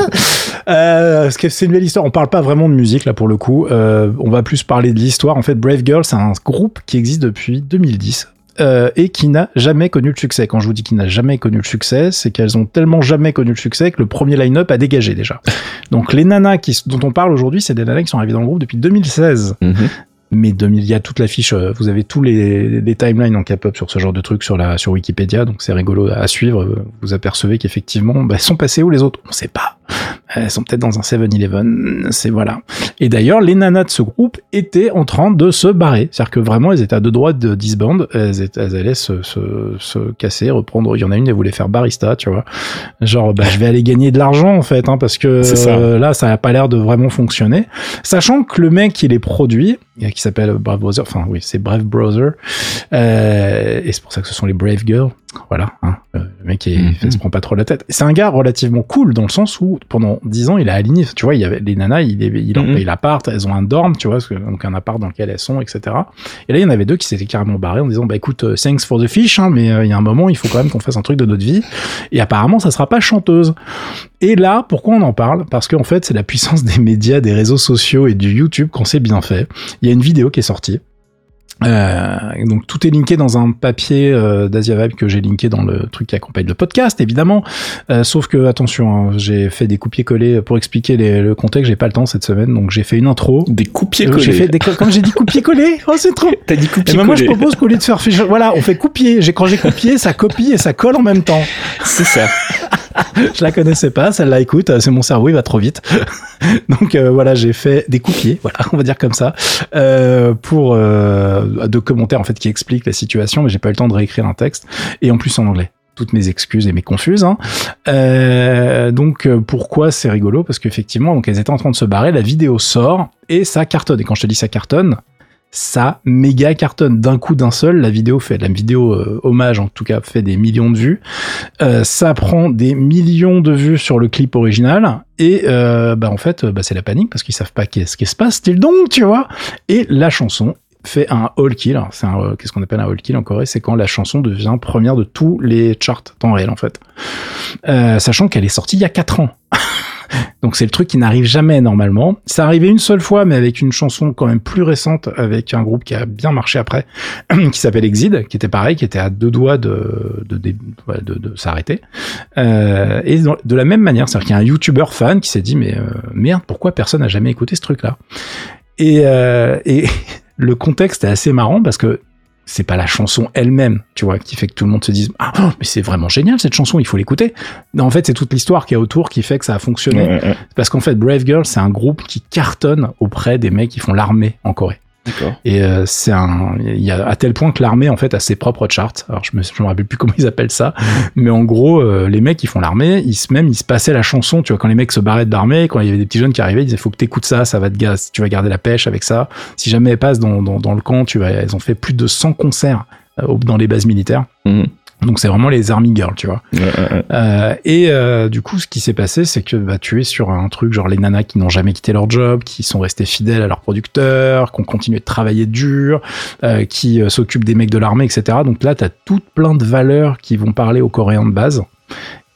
[SPEAKER 2] euh, Parce que c'est une belle histoire. On parle pas vraiment de musique là pour le coup. Euh, on va plus parler de l'histoire. En fait, Brave Girl, c'est un groupe qui existe depuis 2010. Euh, et qui n'a jamais connu le succès. Quand je vous dis qu'il n'a jamais connu le succès, c'est qu'elles ont tellement jamais connu le succès que le premier line-up a dégagé déjà. Donc les nanas qui, dont on parle aujourd'hui, c'est des nanas qui sont arrivées dans le groupe depuis 2016.
[SPEAKER 1] Mm -hmm
[SPEAKER 2] mais 2000, il y a toute la fiche, vous avez tous les, les timelines en K-pop sur ce genre de trucs sur la sur Wikipédia, donc c'est rigolo à suivre. Vous apercevez qu'effectivement, bah, elles sont passées où les autres? On sait pas. Elles sont peut-être dans un 7-Eleven, c'est voilà. Et d'ailleurs, les nanas de ce groupe étaient en train de se barrer, c'est-à-dire que vraiment, elles étaient à deux droits de disband, elles, étaient, elles allaient se, se, se, casser, reprendre. Il y en a une, elle voulait faire barista, tu vois. Genre, bah, je vais aller gagner de l'argent en fait, hein, parce que
[SPEAKER 1] ça.
[SPEAKER 2] Euh, là, ça n'a pas l'air de vraiment fonctionner. Sachant que le mec qui les produit, qui s'appelle Brave Brother, enfin oui, c'est Brave Brother, euh, et c'est pour ça que ce sont les Brave Girls. Voilà, hein, le mec il,
[SPEAKER 1] Mhm.
[SPEAKER 2] il se prend pas trop la tête. C'est un gars relativement cool dans le sens où pendant 10 ans il a aligné, tu vois, il y avait les nanas, il, il en
[SPEAKER 1] Mhm.
[SPEAKER 2] paye l'appart, elles ont un dorm, tu vois, donc un appart dans lequel elles sont, etc. Et là il y en avait deux qui s'étaient carrément barrés en disant bah écoute, euh, thanks for the fish, hein, mais euh, il y a un moment il faut quand même qu'on fasse un truc de notre vie. Et apparemment ça sera pas chanteuse. Et là, pourquoi on en parle? Parce qu'en fait, c'est la puissance des médias, des réseaux sociaux et du YouTube qu'on s'est bien fait. Il y a une vidéo qui est sortie. Euh, donc tout est linké dans un papier euh, d'Asia Vibe que j'ai linké dans le truc qui accompagne le podcast évidemment. Euh, sauf que attention hein, j'ai fait des copier-coller pour expliquer les- le contexte. J'ai pas le temps cette semaine donc j'ai fait une intro.
[SPEAKER 1] Des
[SPEAKER 2] Euh, j'ai des comme j'ai dit copier-coller [LAUGHS] oh c'est trop. [LAUGHS]
[SPEAKER 1] T'as dit
[SPEAKER 2] et
[SPEAKER 1] coupier-collés.
[SPEAKER 2] ben moi je propose qu'au lieu de faire voilà on fait copier j'ai quand j'ai copié ça copie et ça colle en même temps.
[SPEAKER 1] C'est ça. [LAUGHS]
[SPEAKER 2] je la connaissais pas, celle-là, écoute, c'est mon cerveau, il va trop vite. [LAUGHS] Donc euh, voilà, j'ai fait des coupiers, voilà, on va dire comme ça, euh, pour euh, de commentaires en fait qui expliquent la situation, mais j'ai pas eu le temps de réécrire un texte et en plus en anglais toutes mes excuses et mes confuses. Hein. Euh, donc pourquoi c'est rigolo? Parce qu'effectivement, donc elles étaient en train de se barrer, la vidéo sort et ça cartonne. Et quand je te dis ça cartonne, ça méga cartonne d'un coup d'un seul. La vidéo fait, la vidéo euh, hommage en tout cas fait des millions de vues. Euh, ça prend des millions de vues sur le clip original et euh, bah en fait bah, c'est la panique parce qu'ils savent pas qu'est-ce qui se passe. T'es le don, tu vois? Et la chanson fait un all kill. C'est un qu'est-ce qu'on appelle un all kill en Corée? C'est quand la chanson devient première de tous les charts temps réel en fait. sachant qu'elle est sortie il y a 4 ans. Donc c'est le truc qui n'arrive jamais normalement. Ça arrivait une seule fois, mais avec une chanson quand même plus récente, avec un groupe qui a bien marché après, [CLEARS THROAT] qui s'appelle Exid, qui était pareil, qui était à deux doigts de, s'arrêter. Euh, et de la même manière, c'est-à-dire qu'il y a un YouTuber fan qui s'est dit, mais euh, merde, pourquoi personne n'a jamais écouté ce truc-là? Et, euh, et [LAUGHS] le contexte est assez marrant parce que c'est pas la chanson elle-même, tu vois, qui fait que tout le monde se dise ah mais c'est vraiment génial cette chanson, il faut l'écouter. En fait, c'est toute l'histoire qui est autour qui fait que ça a fonctionné. Parce qu'en fait, Brave Girl, c'est un groupe qui cartonne auprès des mecs qui font l'armée en Corée. Et euh, c'est un, il y a à tel point que l'armée en fait a ses propres charts. Alors je me, je me rappelle plus comment [LAUGHS] ils appellent ça, mais en gros euh, les mecs qui font l'armée, ils se même ils se passaient la chanson. Tu vois quand les mecs se barraient de l'armée, quand il y avait des petits jeunes qui arrivaient, ils disaient faut que t'écoutes ça, ça va te gaz, tu vas garder la pêche avec ça. Si jamais elles passent dans, dans, dans le camp, tu vas, elles ont fait plus de 100 concerts euh, dans les bases militaires. Mhm. Donc c'est vraiment les army girls, tu vois. Euh, et euh, du coup, ce qui s'est passé, c'est que bah, tu es sur un truc genre les nanas qui n'ont jamais quitté leur job, qui sont restées fidèles à leurs producteurs, qui ont continué de travailler dur, euh, qui euh, s'occupent des mecs de l'armée, etc. Donc là, tu as toutes plein de valeurs qui vont parler aux Coréens de base.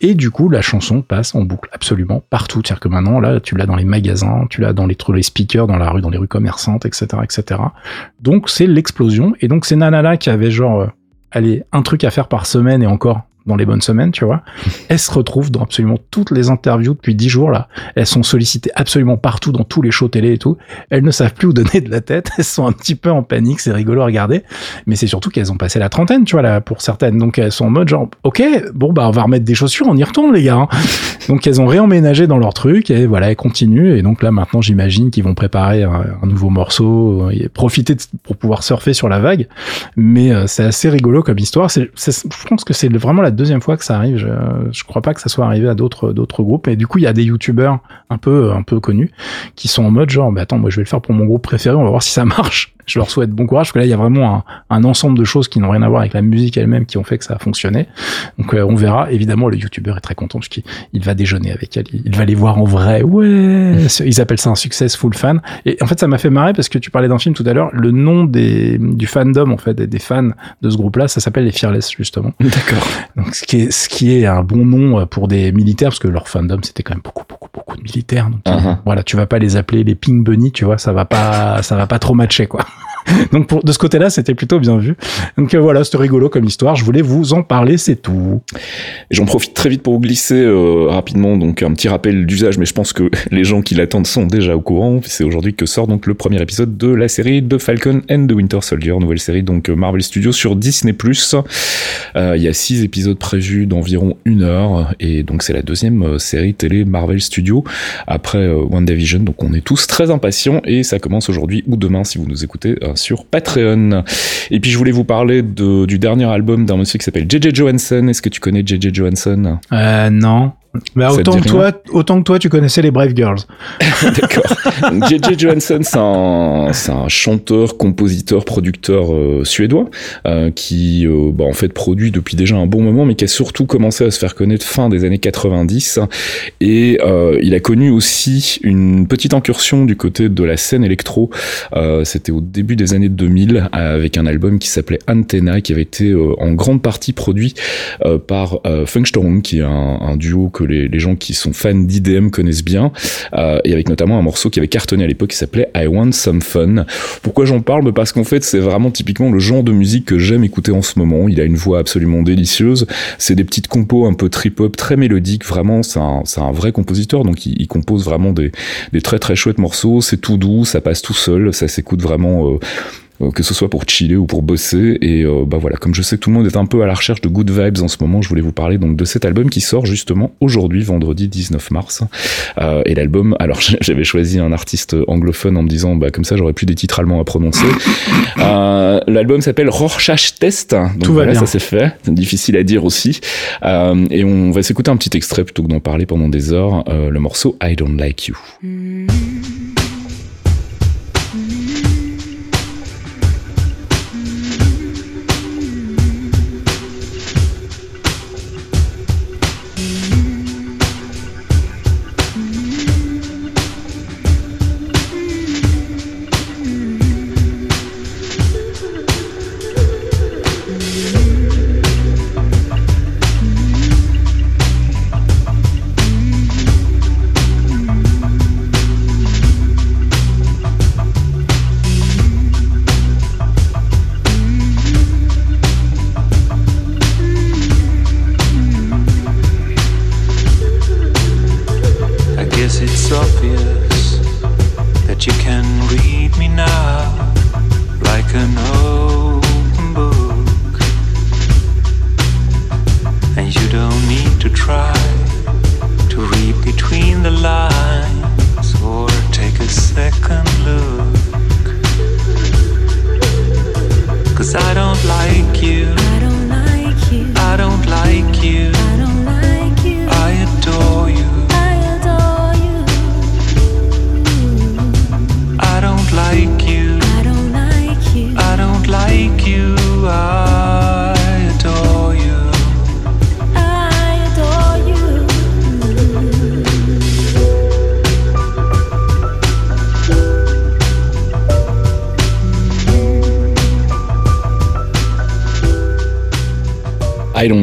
[SPEAKER 2] Et du coup, la chanson passe en boucle absolument partout. C'est-à-dire que maintenant, là, tu l'as dans les magasins, tu l'as dans les, les speakers, dans la rue, dans les rues commerçantes, etc., etc. Donc, c'est l'explosion. Et donc, ces nanas-là qui avaient genre allez, un truc à faire par semaine et encore, dans les bonnes semaines, tu vois. Elles se retrouvent dans absolument toutes les interviews depuis dix jours là. Elles sont sollicitées absolument partout dans tous les shows télé et tout. Elles ne savent plus où donner de la tête. Elles sont un petit peu en panique. C'est rigolo à regarder. Mais c'est surtout qu'elles ont passé la trentaine, tu vois là, pour certaines. Donc elles sont en mode genre, ok, bon bah on va remettre des chaussures, on y retourne les gars. Hein. Donc elles ont réemménagé dans leur truc et voilà, elles continuent. Et donc là maintenant, j'imagine qu'ils vont préparer un, nouveau morceau, et profiter pour pouvoir surfer sur la vague. Mais euh, c'est assez rigolo comme histoire. C'est, je pense que c'est vraiment la deuxième fois que ça arrive. Je, je crois pas que ça soit arrivé à d'autres d'autres groupes. Et du coup, il y a des youtubeurs un peu un peu connus qui sont en mode genre, bah attends, moi je vais le faire pour mon groupe préféré. On va voir si ça [LAUGHS] marche je leur souhaite bon courage parce que là il y a vraiment un, ensemble de choses qui n'ont rien à voir avec la musique elle-même qui ont fait que ça a fonctionné. Donc euh, on verra. Évidemment, le youtubeur est très content parce qu'il va déjeuner avec elle, il va les voir en vrai. Ouais, [LAUGHS] ils appellent ça un successful fan. Et en fait, ça m'a fait marrer parce que tu parlais d'un film tout à l'heure. Le nom des du fandom en fait des, fans de ce groupe-là, ça s'appelle les Fearless justement.
[SPEAKER 1] D'accord.
[SPEAKER 2] Ce qui est ce qui est un bon nom pour des militaires parce que leur fandom c'était quand même beaucoup beaucoup beaucoup de militaires. Donc uh-huh. voilà, tu vas pas les appeler les Pink Bunny, tu vois, ça va pas ça va pas trop matcher quoi. [LAUGHS] Donc de ce côté-là, c'était plutôt bien vu. Donc euh, voilà, c'était rigolo comme histoire. Je voulais vous en parler, c'est tout.
[SPEAKER 1] J'en profite très vite pour vous glisser euh, rapidement donc un petit rappel d'usage, mais je pense que [LAUGHS] les gens qui l'attendent sont déjà au courant. C'est aujourd'hui que sort donc le premier épisode de la série de Falcon and the Winter Soldier, nouvelle série donc Marvel Studios sur Disney+. Euh, il y a six épisodes prévus d'environ une heure et donc c'est la deuxième euh, série télé Marvel Studios après WandaVision. Donc on est tous très impatients et ça commence aujourd'hui ou demain si vous nous écoutez sur Patreon. Et puis je voulais vous parler de, du dernier album d'un monsieur qui s'appelle JJ Johansson. Est-ce que tu connais JJ Johansson?
[SPEAKER 2] Euh, Non. Bah, autant, que toi, autant que toi, tu connaissais les Brave Girls. [LAUGHS]
[SPEAKER 1] D'accord. J.J. Johansson, c'est un, un chanteur, compositeur, producteur euh, suédois euh, qui, euh, bah, en fait, produit depuis déjà un bon moment, mais qui a surtout commencé à se faire connaître fin des années 90. Et euh, il a connu aussi une petite incursion du côté de la scène électro. Euh, c'était au début des années 2000 avec un album qui s'appelait Antenna, qui avait été en grande partie produit par Funkstörung, qui est un, un duo que les, gens qui sont fans d'IDM connaissent bien, euh, et avec notamment un morceau qui avait cartonné à l'époque qui s'appelait I Want Some Fun. Pourquoi j'en parle? Bah, Parce qu'en fait c'est vraiment typiquement le genre de musique que j'aime écouter en ce moment. Il a une voix absolument délicieuse, c'est des petites compos un peu trip-hop, très mélodiques, vraiment c'est un, un, vrai compositeur, donc il, il compose vraiment des, des, très très chouettes morceaux, c'est tout doux, ça passe tout seul, ça s'écoute vraiment... Euh, que ce soit pour chiller ou pour bosser. Et bah voilà, comme je sais que tout le monde est un peu à la recherche de good vibes en ce moment, je voulais vous parler donc de cet album qui sort justement aujourd'hui, vendredi 19 mars. et l'album, alors [LAUGHS] j'avais choisi un artiste anglophone en me disant, bah comme ça j'aurais plus des titres allemands à prononcer. l'album s'appelle Rorschach Test. Donc
[SPEAKER 2] tout
[SPEAKER 1] voilà,
[SPEAKER 2] va bien.
[SPEAKER 1] ça c'est fait. C'est difficile à dire aussi. et on va s'écouter un petit extrait plutôt que d'en parler pendant des heures. le morceau I Don't Like You. I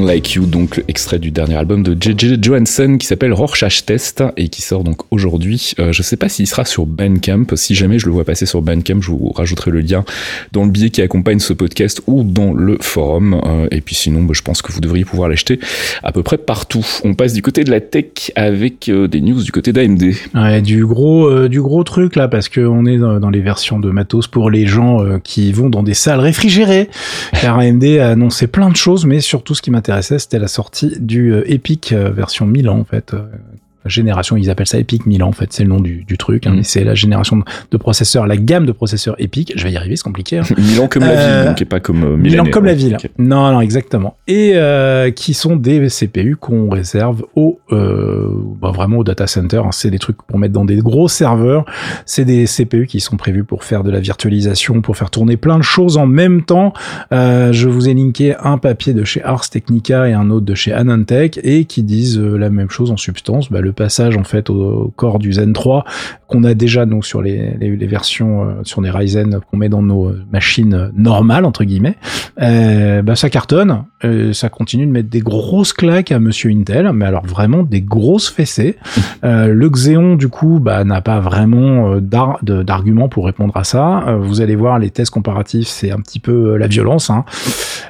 [SPEAKER 1] Like You, donc extrait du dernier album de J.J. Johansson qui s'appelle Rorschach Test et qui sort donc aujourd'hui. Euh, je sais pas s'il sera sur Bandcamp. Si jamais je le vois passer sur Bandcamp, je vous rajouterai le lien dans le billet qui accompagne ce podcast ou dans le forum. Euh, et puis sinon, bah, je pense que vous devriez pouvoir l'acheter à peu près partout. On passe du côté de la tech avec euh, des news du côté d'AMD.
[SPEAKER 2] Ouais, du gros, euh, du gros truc là, parce qu'on est dans, les versions de matos pour les gens qui vont dans des salles réfrigérées. Car AMD a annoncé plein de choses, mais surtout ce qui m'intéressait, c'était la sortie du euh, Epic euh, version Milan, en fait, euh, génération, ils appellent ça Epic Milan en fait, c'est le nom du, du truc, hein,
[SPEAKER 1] Mhm.
[SPEAKER 2] mais c'est la génération de, de processeurs, la gamme de processeurs Epic, je vais y arriver, c'est compliqué. hein. [LAUGHS]
[SPEAKER 1] Milan comme la
[SPEAKER 2] Euh,
[SPEAKER 1] ville, donc et pas comme euh,
[SPEAKER 2] Milan comme la ville.
[SPEAKER 1] Ok.
[SPEAKER 2] Non, non, exactement. Et euh, qui sont des CPU qu'on réserve au, euh, bah, vraiment au data center. hein. C'est des trucs pour mettre dans des gros serveurs. C'est des CPU qui sont prévus pour faire de la virtualisation, pour faire tourner plein de choses en même temps. Euh, je vous ai linké un papier de chez Ars Technica et un autre de chez Anantech et qui disent euh, la même chose en substance. Bah, le passage en fait au, corps du Zen 3 qu'on a déjà nous sur les, les, les versions euh, sur des Ryzen qu'on met dans nos euh, machines normales entre guillemets euh, bah ça cartonne ça continue de mettre des grosses claques à monsieur Intel mais alors vraiment des grosses fessées le Xeon du coup bah n'a pas vraiment d'argument pour répondre à ça vous allez voir les tests comparatifs c'est un petit peu la violence hein.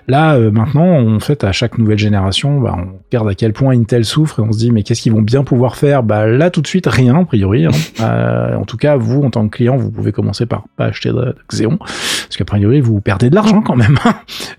[SPEAKER 2] là maintenant en fait à chaque nouvelle génération bah, on regarde à quel point Intel souffre et on se dit mais qu'est-ce qu'ils vont bien pouvoir faire bah là tout de suite rien a priori hein. [LAUGHS] Euh, en tout cas vous en tant que client vous pouvez commencer par pas acheter de, de Xeon parce qu'a priori vous perdez de l'argent quand même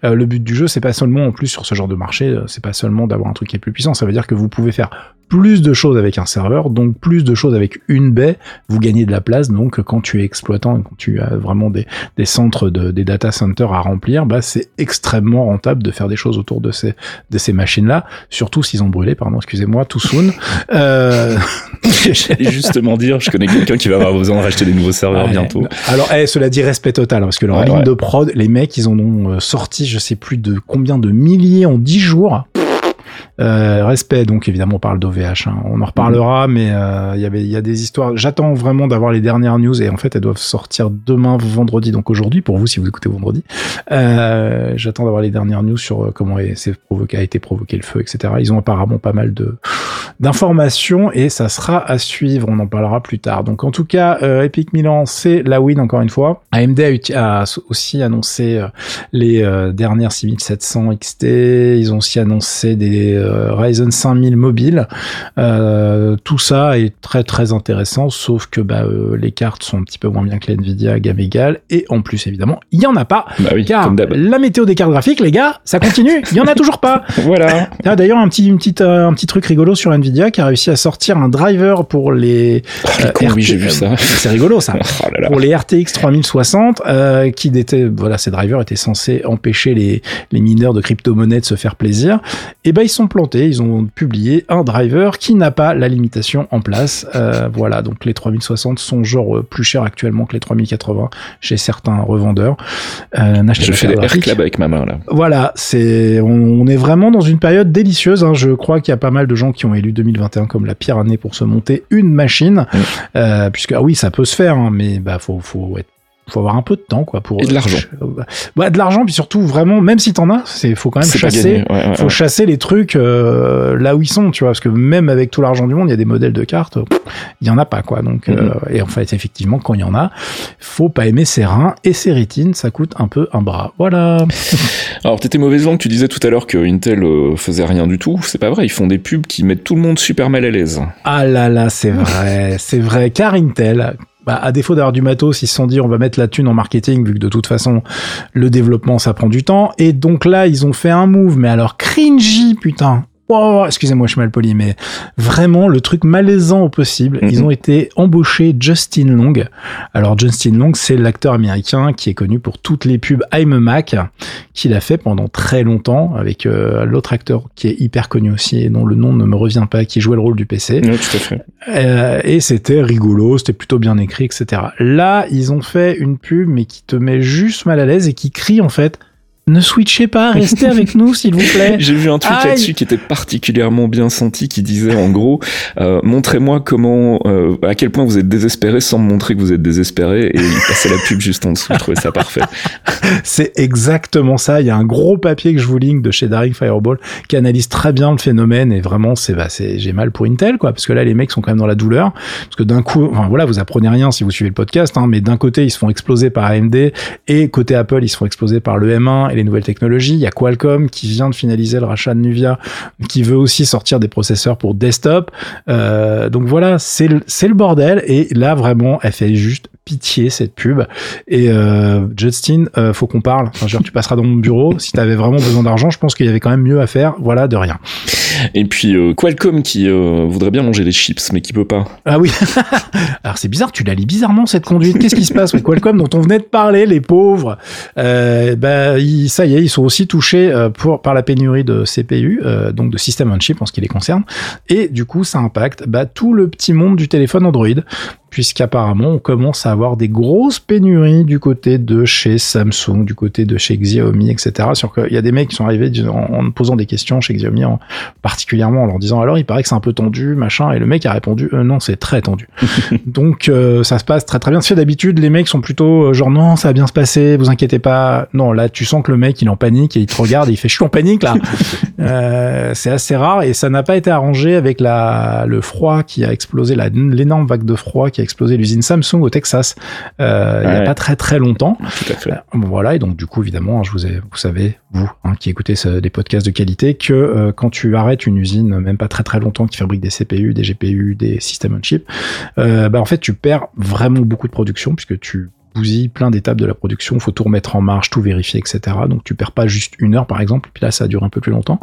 [SPEAKER 2] Euh, le but du jeu c'est pas seulement en plus sur ce genre de marché euh, c'est pas seulement d'avoir un truc qui est plus puissant. Ça veut dire que vous pouvez faire plus de choses avec un serveur donc plus de choses avec une baie. Vous gagnez de la place donc quand tu es exploitant quand tu as vraiment des, des centres de, des data centers à remplir bah c'est extrêmement rentable de faire des choses autour de ces de ces machines là surtout s'ils ont brûlé pardon excusez-moi tout soon euh, [LAUGHS]
[SPEAKER 1] J'allais justement dire, je connais quelqu'un qui va avoir besoin de racheter des nouveaux serveurs
[SPEAKER 2] Ouais.
[SPEAKER 1] bientôt.
[SPEAKER 2] Alors, eh, cela dit, respect total, hein, parce que leur
[SPEAKER 1] Ouais,
[SPEAKER 2] ligne
[SPEAKER 1] ouais.
[SPEAKER 2] de prod, les mecs, ils en ont euh, sorti, je sais plus de combien de milliers en 10 jours. Euh, respect, donc évidemment on parle d'OVH, hein. on en reparlera, mais euh, il y avait il y a des histoires. J'attends vraiment d'avoir les dernières news et en fait elles doivent sortir demain vendredi, donc aujourd'hui pour vous si vous écoutez vendredi. Euh, J'attends d'avoir les dernières news sur euh, comment est- s'est provoqué, a été provoqué le feu, etc. Ils ont apparemment pas mal de d'informations et ça sera à suivre. On en parlera plus tard. Donc en tout cas, euh, Epic Milan, c'est la win encore une fois. AMD a, a aussi annoncé euh, les euh, dernières 6700 XT. Ils ont aussi annoncé des des Ryzen 5000 mobiles. tout ça est très très intéressant, sauf que bah, les cartes sont un petit peu moins bien que les Nvidia gamme égale, et en plus évidemment, il y en a pas.
[SPEAKER 1] Bah oui,
[SPEAKER 2] car la météo des cartes graphiques, les gars, ça continue. Il y en a toujours pas. [LAUGHS]
[SPEAKER 1] Voilà.
[SPEAKER 2] Ah, D'ailleurs, un petit, une petite, euh, un petit truc rigolo sur Nvidia qui a réussi à sortir un driver pour les.
[SPEAKER 1] les cons, oui, j'ai vu ça. [LAUGHS]
[SPEAKER 2] C'est rigolo ça. [LAUGHS]
[SPEAKER 1] Oh là là.
[SPEAKER 2] Pour les RTX 3060, euh, qui étaient, voilà, ces drivers étaient censés empêcher les, les mineurs de crypto-monnaies de se faire plaisir. Et ben, ils sont Ils ont publié un driver qui n'a pas la limitation en place. Euh, voilà. Donc, les 3060 sont genre euh, plus chers actuellement que les 3080 chez certains revendeurs. Euh,
[SPEAKER 1] Je fais
[SPEAKER 2] de
[SPEAKER 1] des air club avec ma main là.
[SPEAKER 2] Voilà, c'est on, on est vraiment dans une période délicieuse. hein. Je crois qu'il y a pas mal de gens qui ont élu 2021 comme la pire année pour se monter une machine,
[SPEAKER 1] Mm.
[SPEAKER 2] euh, puisque ah oui, ça peut se faire, hein, mais bah faut faut être faut avoir un peu de temps quoi pour
[SPEAKER 1] Et de l'argent.
[SPEAKER 2] euh, bah, de l'argent puis surtout vraiment même si t'en as c'est faut quand même chasser
[SPEAKER 1] gagné. Ouais, ouais,
[SPEAKER 2] faut
[SPEAKER 1] ouais.
[SPEAKER 2] chasser les trucs euh, là où ils sont tu vois parce que même avec tout l'argent du monde il y a des modèles de cartes il y en a pas quoi donc euh, et en fait effectivement quand il y en a faut pas aimer ses reins et ses rétines ça coûte un peu un bras voilà [LAUGHS]
[SPEAKER 1] Alors, t'étais mauvaise langue, tu disais tout à l'heure que Intel euh, faisait rien du tout. C'est pas vrai, ils font des pubs qui mettent tout le monde super mal à l'aise.
[SPEAKER 2] Ah là là, c'est vrai, c'est vrai. Car Intel, bah, à défaut d'avoir du matos, ils se sont dit on va mettre la thune en marketing vu que de toute façon le développement ça prend du temps. Et donc là ils ont fait un move, mais alors cringy putain. Excusez-moi, je suis mal poli, mais vraiment le truc malaisant au possible.
[SPEAKER 1] Mhm.
[SPEAKER 2] Ils ont été embauchés Justin Long. Alors Justin Long, c'est l'acteur américain qui est connu pour toutes les pubs I'm a Mac qu'il a fait pendant très longtemps avec euh, l'autre acteur qui est hyper connu aussi et dont le nom ne me revient pas, qui jouait le rôle du PC.
[SPEAKER 1] Ouais, tout à fait.
[SPEAKER 2] Euh, et c'était rigolo, c'était plutôt bien écrit, etc. Là, ils ont fait une pub, mais qui te met juste mal à l'aise et qui crie en fait ne switchez pas, restez avec nous, s'il vous plaît. [LAUGHS]
[SPEAKER 1] J'ai vu un truc
[SPEAKER 2] Aïe.
[SPEAKER 1] là-dessus qui était particulièrement bien senti, qui disait en gros, euh, montrez-moi comment, euh, à quel point vous êtes désespéré sans me montrer que vous êtes désespéré, et il passait la pub juste en dessous. Je trouvais ça parfait. [LAUGHS]
[SPEAKER 2] C'est exactement ça. Il y a un gros papier que je vous link de chez Daring Fireball qui analyse très bien le phénomène et vraiment c'est bah, c'est j'ai mal pour Intel quoi parce que là les mecs sont quand même dans la douleur parce que d'un coup enfin voilà vous apprenez rien si vous suivez le podcast hein, mais d'un côté ils se font exploser par AMD et côté Apple ils se font exploser par le M1 et les nouvelles technologies. Il y a Qualcomm qui vient de finaliser le rachat de Nuvia qui veut aussi sortir des processeurs pour desktop. Euh, donc voilà c'est le, le bordel et là vraiment elle fait juste pitié cette pub. Et euh, Justin euh, faut qu'on parle. Enfin, genre tu passeras dans mon bureau si t'avais vraiment besoin d'argent. Je pense qu'il y avait quand même mieux à faire. Voilà de rien.
[SPEAKER 1] Et puis euh, Qualcomm qui euh, voudrait bien manger des chips, mais qui peut pas.
[SPEAKER 2] ah oui. [LAUGHS] Alors c'est bizarre tu la lis bizarrement cette conduite. Qu'est-ce qui se passe? Avec Qualcomm dont on venait de parler les pauvres. Bah ils- ça y est ils sont aussi touchés pour par la pénurie de CPU donc de système on chip en ce qui les concerne. Et du coup ça impacte bah, tout le petit monde du téléphone Android puisqu'apparemment on commence à avoir des grosses pénuries du côté de chez Samsung, du côté de chez Xiaomi, etc. Sur qu'il y a des mecs qui sont arrivés en, en posant des questions chez Xiaomi, en, particulièrement en leur disant alors il paraît que c'est un peu tendu, machin, et le mec a répondu euh, non c'est très tendu. [LAUGHS] Donc euh, ça se passe très très bien. C'est d'habitude les mecs sont plutôt euh, genre non ça va bien se passer, vous inquiétez pas. Non là tu sens que le mec il est en panique et il te regarde et il fait je suis en panique là. [LAUGHS] C'est assez rare et ça n'a pas été arrangé avec la le froid qui a explosé l'énorme vague de froid qui a explosé l'usine Samsung au Texas euh, il y a pas très très longtemps.
[SPEAKER 1] Tout à fait.
[SPEAKER 2] Euh, voilà et donc du coup évidemment je vous ai, vous savez vous hein, qui écoutez ce- des podcasts de qualité que euh, quand tu arrêtes une usine même pas très très longtemps qui fabrique des CPU, des GPU, des systèmes on chip, euh, bah en fait tu perds vraiment beaucoup de production puisque tu bousilles plein d'étapes de la production, faut tout remettre en marche, tout vérifier, etc. Donc tu perds pas juste une heure par exemple, puis là ça dure un peu plus longtemps.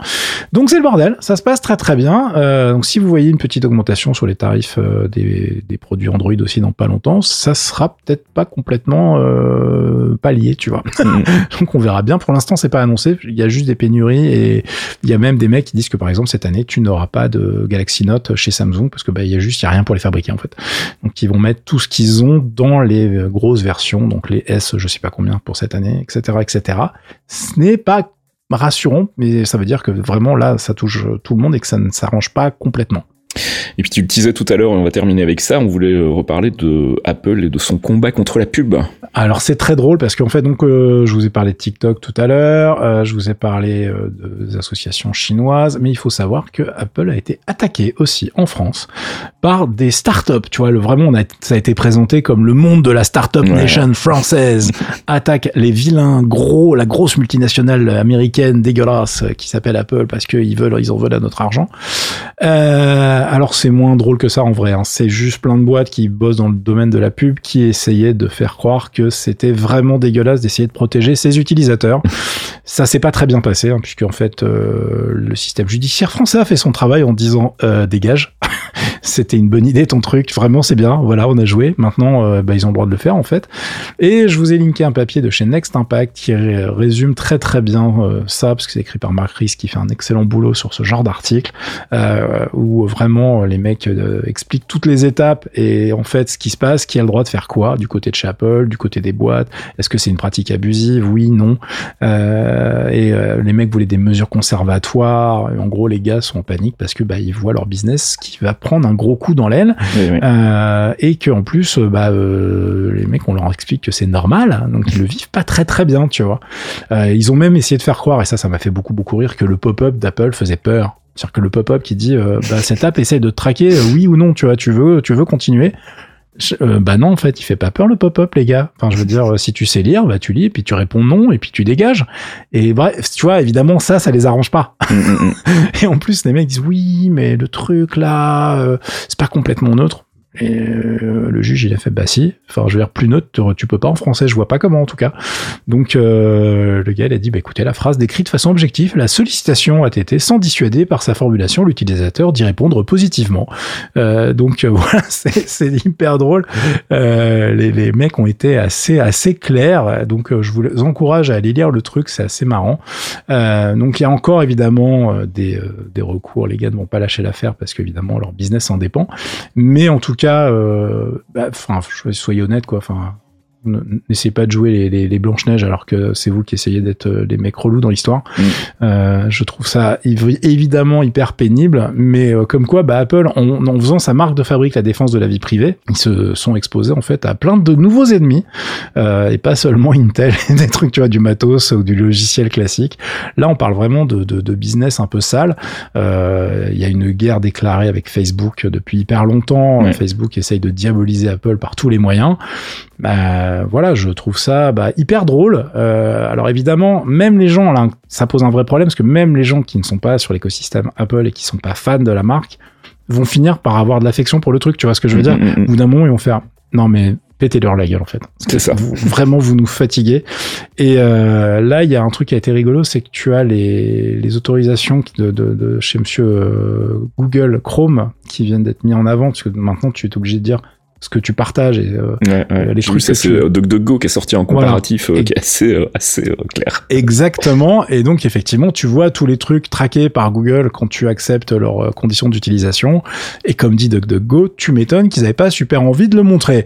[SPEAKER 2] Donc c'est le bordel, ça se passe très très bien. Euh, donc si vous voyez une petite augmentation sur les tarifs euh, des, des produits Android aussi dans pas longtemps, ça sera peut-être pas complètement euh, pallié, tu vois.
[SPEAKER 1] Mm. [LAUGHS]
[SPEAKER 2] Donc on verra bien. Pour l'instant, c'est pas annoncé. Il y a juste des pénuries et il y a même des mecs qui disent que par exemple cette année, tu n'auras pas de Galaxy Note chez Samsung parce que bah il y a juste il y a rien pour les fabriquer en fait. Donc ils vont mettre tout ce qu'ils ont dans les euh, grosses versions, donc les S, je sais pas combien pour cette année, etc., etc. Ce n'est pas rassurant, mais ça veut dire que vraiment là, ça touche tout le monde et que ça ne s'arrange pas complètement.
[SPEAKER 1] Et puis tu le disais tout à l'heure, et on va terminer avec ça, on voulait reparler de Apple et de son combat contre la pub.
[SPEAKER 2] Alors c'est très drôle parce qu'en fait, donc je vous ai parlé de TikTok tout à l'heure, je vous ai parlé des associations chinoises, mais il faut savoir que Apple a été attaqué aussi en France par des startups. Tu vois, le, vraiment, on a, ça a été présenté comme le monde de la startup nation française [LAUGHS] attaque les vilains gros, la grosse multinationale américaine dégueulasse qui s'appelle Apple parce qu'ils veulent, ils en veulent à notre argent. Euh, alors c'est moins drôle que ça en vrai. Hein. C'est juste plein de boîtes qui bossent dans le domaine de la pub qui essayaient de faire croire que c'était vraiment dégueulasse d'essayer de protéger ses utilisateurs. [LAUGHS] ça s'est pas très bien passé hein, puisque en fait euh, le système judiciaire français a fait son travail en disant euh, dégage. C'était une bonne idée ton truc, vraiment c'est bien. Voilà, on a joué. Maintenant, euh, bah, ils ont le droit de le faire en fait. Et je vous ai linké un papier de chez Next Impact qui résume très très bien euh, ça parce que c'est écrit par Marc Ries qui fait un excellent boulot sur ce genre d'article euh, où vraiment les mecs expliquent toutes les étapes et en fait ce qui se passe, qui a le droit de faire quoi du côté de chez Apple, du côté des boîtes. Est-ce que c'est une pratique abusive? Oui, non. et les mecs voulaient des mesures conservatoires. en gros, les gars sont en panique parce que bah, ils voient leur business qui va prendre un gros coup dans l'aile. Euh, et que en plus euh, bah euh, les mecs on leur explique que c'est normal donc ils le vivent pas très très bien tu vois. Ils ont même essayé de faire croire et ça ça m'a fait beaucoup beaucoup rire que le pop-up d'Apple faisait peur. C'est-à-dire que le pop-up qui dit bah, cette app essaye de traquer oui ou non tu vois tu veux tu veux continuer euh, bah non, en fait, il fait pas peur le pop-up, les gars. Enfin, je veux dire, si tu sais lire, bah tu lis, puis tu réponds non, et puis tu dégages. Et bref, tu vois, évidemment, ça, ça les arrange pas. Mm, mm, mm. [LAUGHS] et en plus, les mecs disent oui, mais le truc là, euh, c'est pas complètement neutre. Et euh, le juge, il a fait bah si. Enfin, je veux dire, plus neutre, tu peux pas en français, je vois pas comment en tout cas. Donc euh, le gars, il a dit bah écoutez, la phrase décrite de façon objective, la sollicitation a été sans dissuader par sa formulation l'utilisateur d'y répondre positivement. Euh, donc [LAUGHS] voilà, c'est hyper drôle. Les, les, mecs ont été assez assez clairs. Donc je vous encourage à aller lire le truc, c'est assez marrant. donc il y a encore évidemment des, des recours. Les gars ne vont pas lâcher l'affaire parce qu'évidemment leur business en dépend. Mais en tout cas euh, bah, soyez honnête, quoi. Enfin, n'essayez pas de jouer les, les, Blanches-Neiges alors que c'est vous qui essayez d'être euh, les mecs relous dans l'histoire. Mm. Euh, je trouve ça évidemment hyper pénible, mais euh, comme quoi, bah, Apple, en, en, faisant sa marque de fabrique, la défense de la vie privée, ils se sont exposés en fait à plein de nouveaux ennemis, euh, et pas seulement Intel, [LAUGHS] des trucs, tu vois, du matos ou du logiciel classique. Là, on parle vraiment de, de, de business un peu sale. Euh, il y a une guerre déclarée avec Facebook depuis hyper longtemps. Facebook essaye de diaboliser Apple par tous les moyens. Bah, voilà, je trouve ça bah, hyper drôle. Euh, alors évidemment, même les gens, là, ça pose un vrai problème parce que même les gens qui ne sont pas sur l'écosystème Apple et qui sont pas fans de la marque vont finir par avoir de l'affection pour le truc. Tu vois ce que je veux mm, dire? Mm, mm, Au bout d'un moment, ils vont faire non mais pétez leur la gueule en fait.
[SPEAKER 1] C'est ça.
[SPEAKER 2] vraiment, vous nous fatiguez. Et euh, là, il y a un truc qui a été rigolo, c'est que tu as les, les autorisations de, de, de chez Monsieur euh, Google Chrome qui viennent d'être mis en avant, parce que maintenant, tu es obligé de dire ce que tu partages et euh,
[SPEAKER 1] les trucs. C'est tu... DuckDuckGo qui est sorti en comparatif euh, qui est assez euh, assez clair.
[SPEAKER 2] Exactement. Et donc effectivement, tu vois tous les trucs traqués par Google quand tu acceptes leurs conditions d'utilisation. Et comme dit DuckDuckGo, tu m'étonnes qu'ils n'avaient pas super envie de le montrer.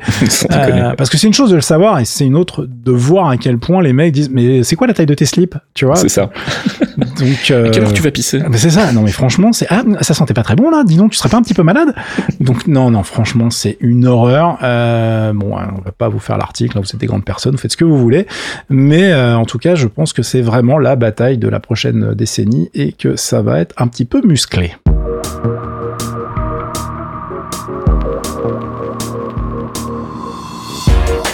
[SPEAKER 2] [LAUGHS] parce que c'est une chose de le savoir et c'est une autre de voir à quel point les mecs disent mais c'est quoi la taille de tes slips, tu vois?
[SPEAKER 1] C'est ça. [LAUGHS]
[SPEAKER 2] donc
[SPEAKER 1] à quelle heure tu vas pisser?
[SPEAKER 2] C'est ça. Non mais franchement, c'est ah ça sentait pas très bon là. Dis donc, tu serais pas un petit peu malade? Donc non non, franchement, c'est une horreur euh, bon, hein, on va pas vous faire l'article, vous êtes des grandes personnes, faites ce que vous voulez, mais euh, en tout cas, je pense que c'est vraiment la bataille de la prochaine décennie et que ça va être un petit peu musclé.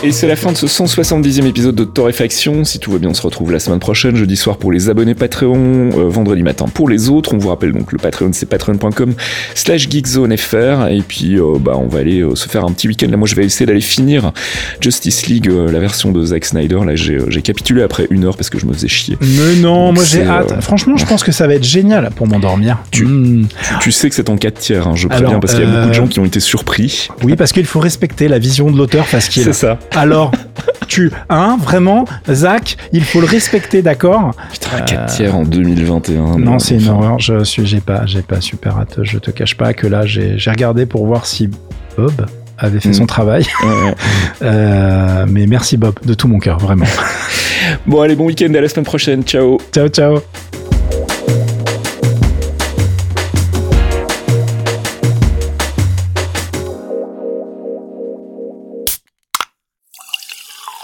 [SPEAKER 1] Et c'est la fin de ce 170e épisode de Torréfaction. Si tout va bien, on se retrouve la semaine prochaine, jeudi soir pour les abonnés Patreon, euh, vendredi matin pour les autres. On vous rappelle donc le Patreon, c'est patreon.com slash geekzonefr. Et puis, euh, bah, on va aller euh, se faire un petit week-end. Là, moi, je vais essayer d'aller finir Justice League, la version de Zack Snyder. Là, j'ai capitulé après une heure parce que je me faisais chier.
[SPEAKER 2] Mais non, moi j'ai hâte. Franchement, je pense que ça va être génial pour m'endormir.
[SPEAKER 1] Tu, hmm. tu, sais que c'est en 4 tiers, hein, je préviens, parce qu'il y a beaucoup de gens qui ont été surpris.
[SPEAKER 2] Oui, parce qu'il faut respecter la vision de l'auteur parce qu'il.
[SPEAKER 1] C'est ça.
[SPEAKER 2] Alors, tu, hein, vraiment, Zach, il faut le respecter, d'accord
[SPEAKER 1] Putain, 4 tiers en 2021.
[SPEAKER 2] Non, c'est une horreur. Je suis, j'ai pas, j'ai pas super hâte. Je te cache pas que là, j'ai regardé pour voir si Bob avait fait son mm. travail. [LAUGHS] Euh, mais merci Bob, de tout mon cœur, vraiment. [LAUGHS]
[SPEAKER 1] bon, allez, bon week-end, à la semaine prochaine. Ciao.
[SPEAKER 2] Ciao, ciao.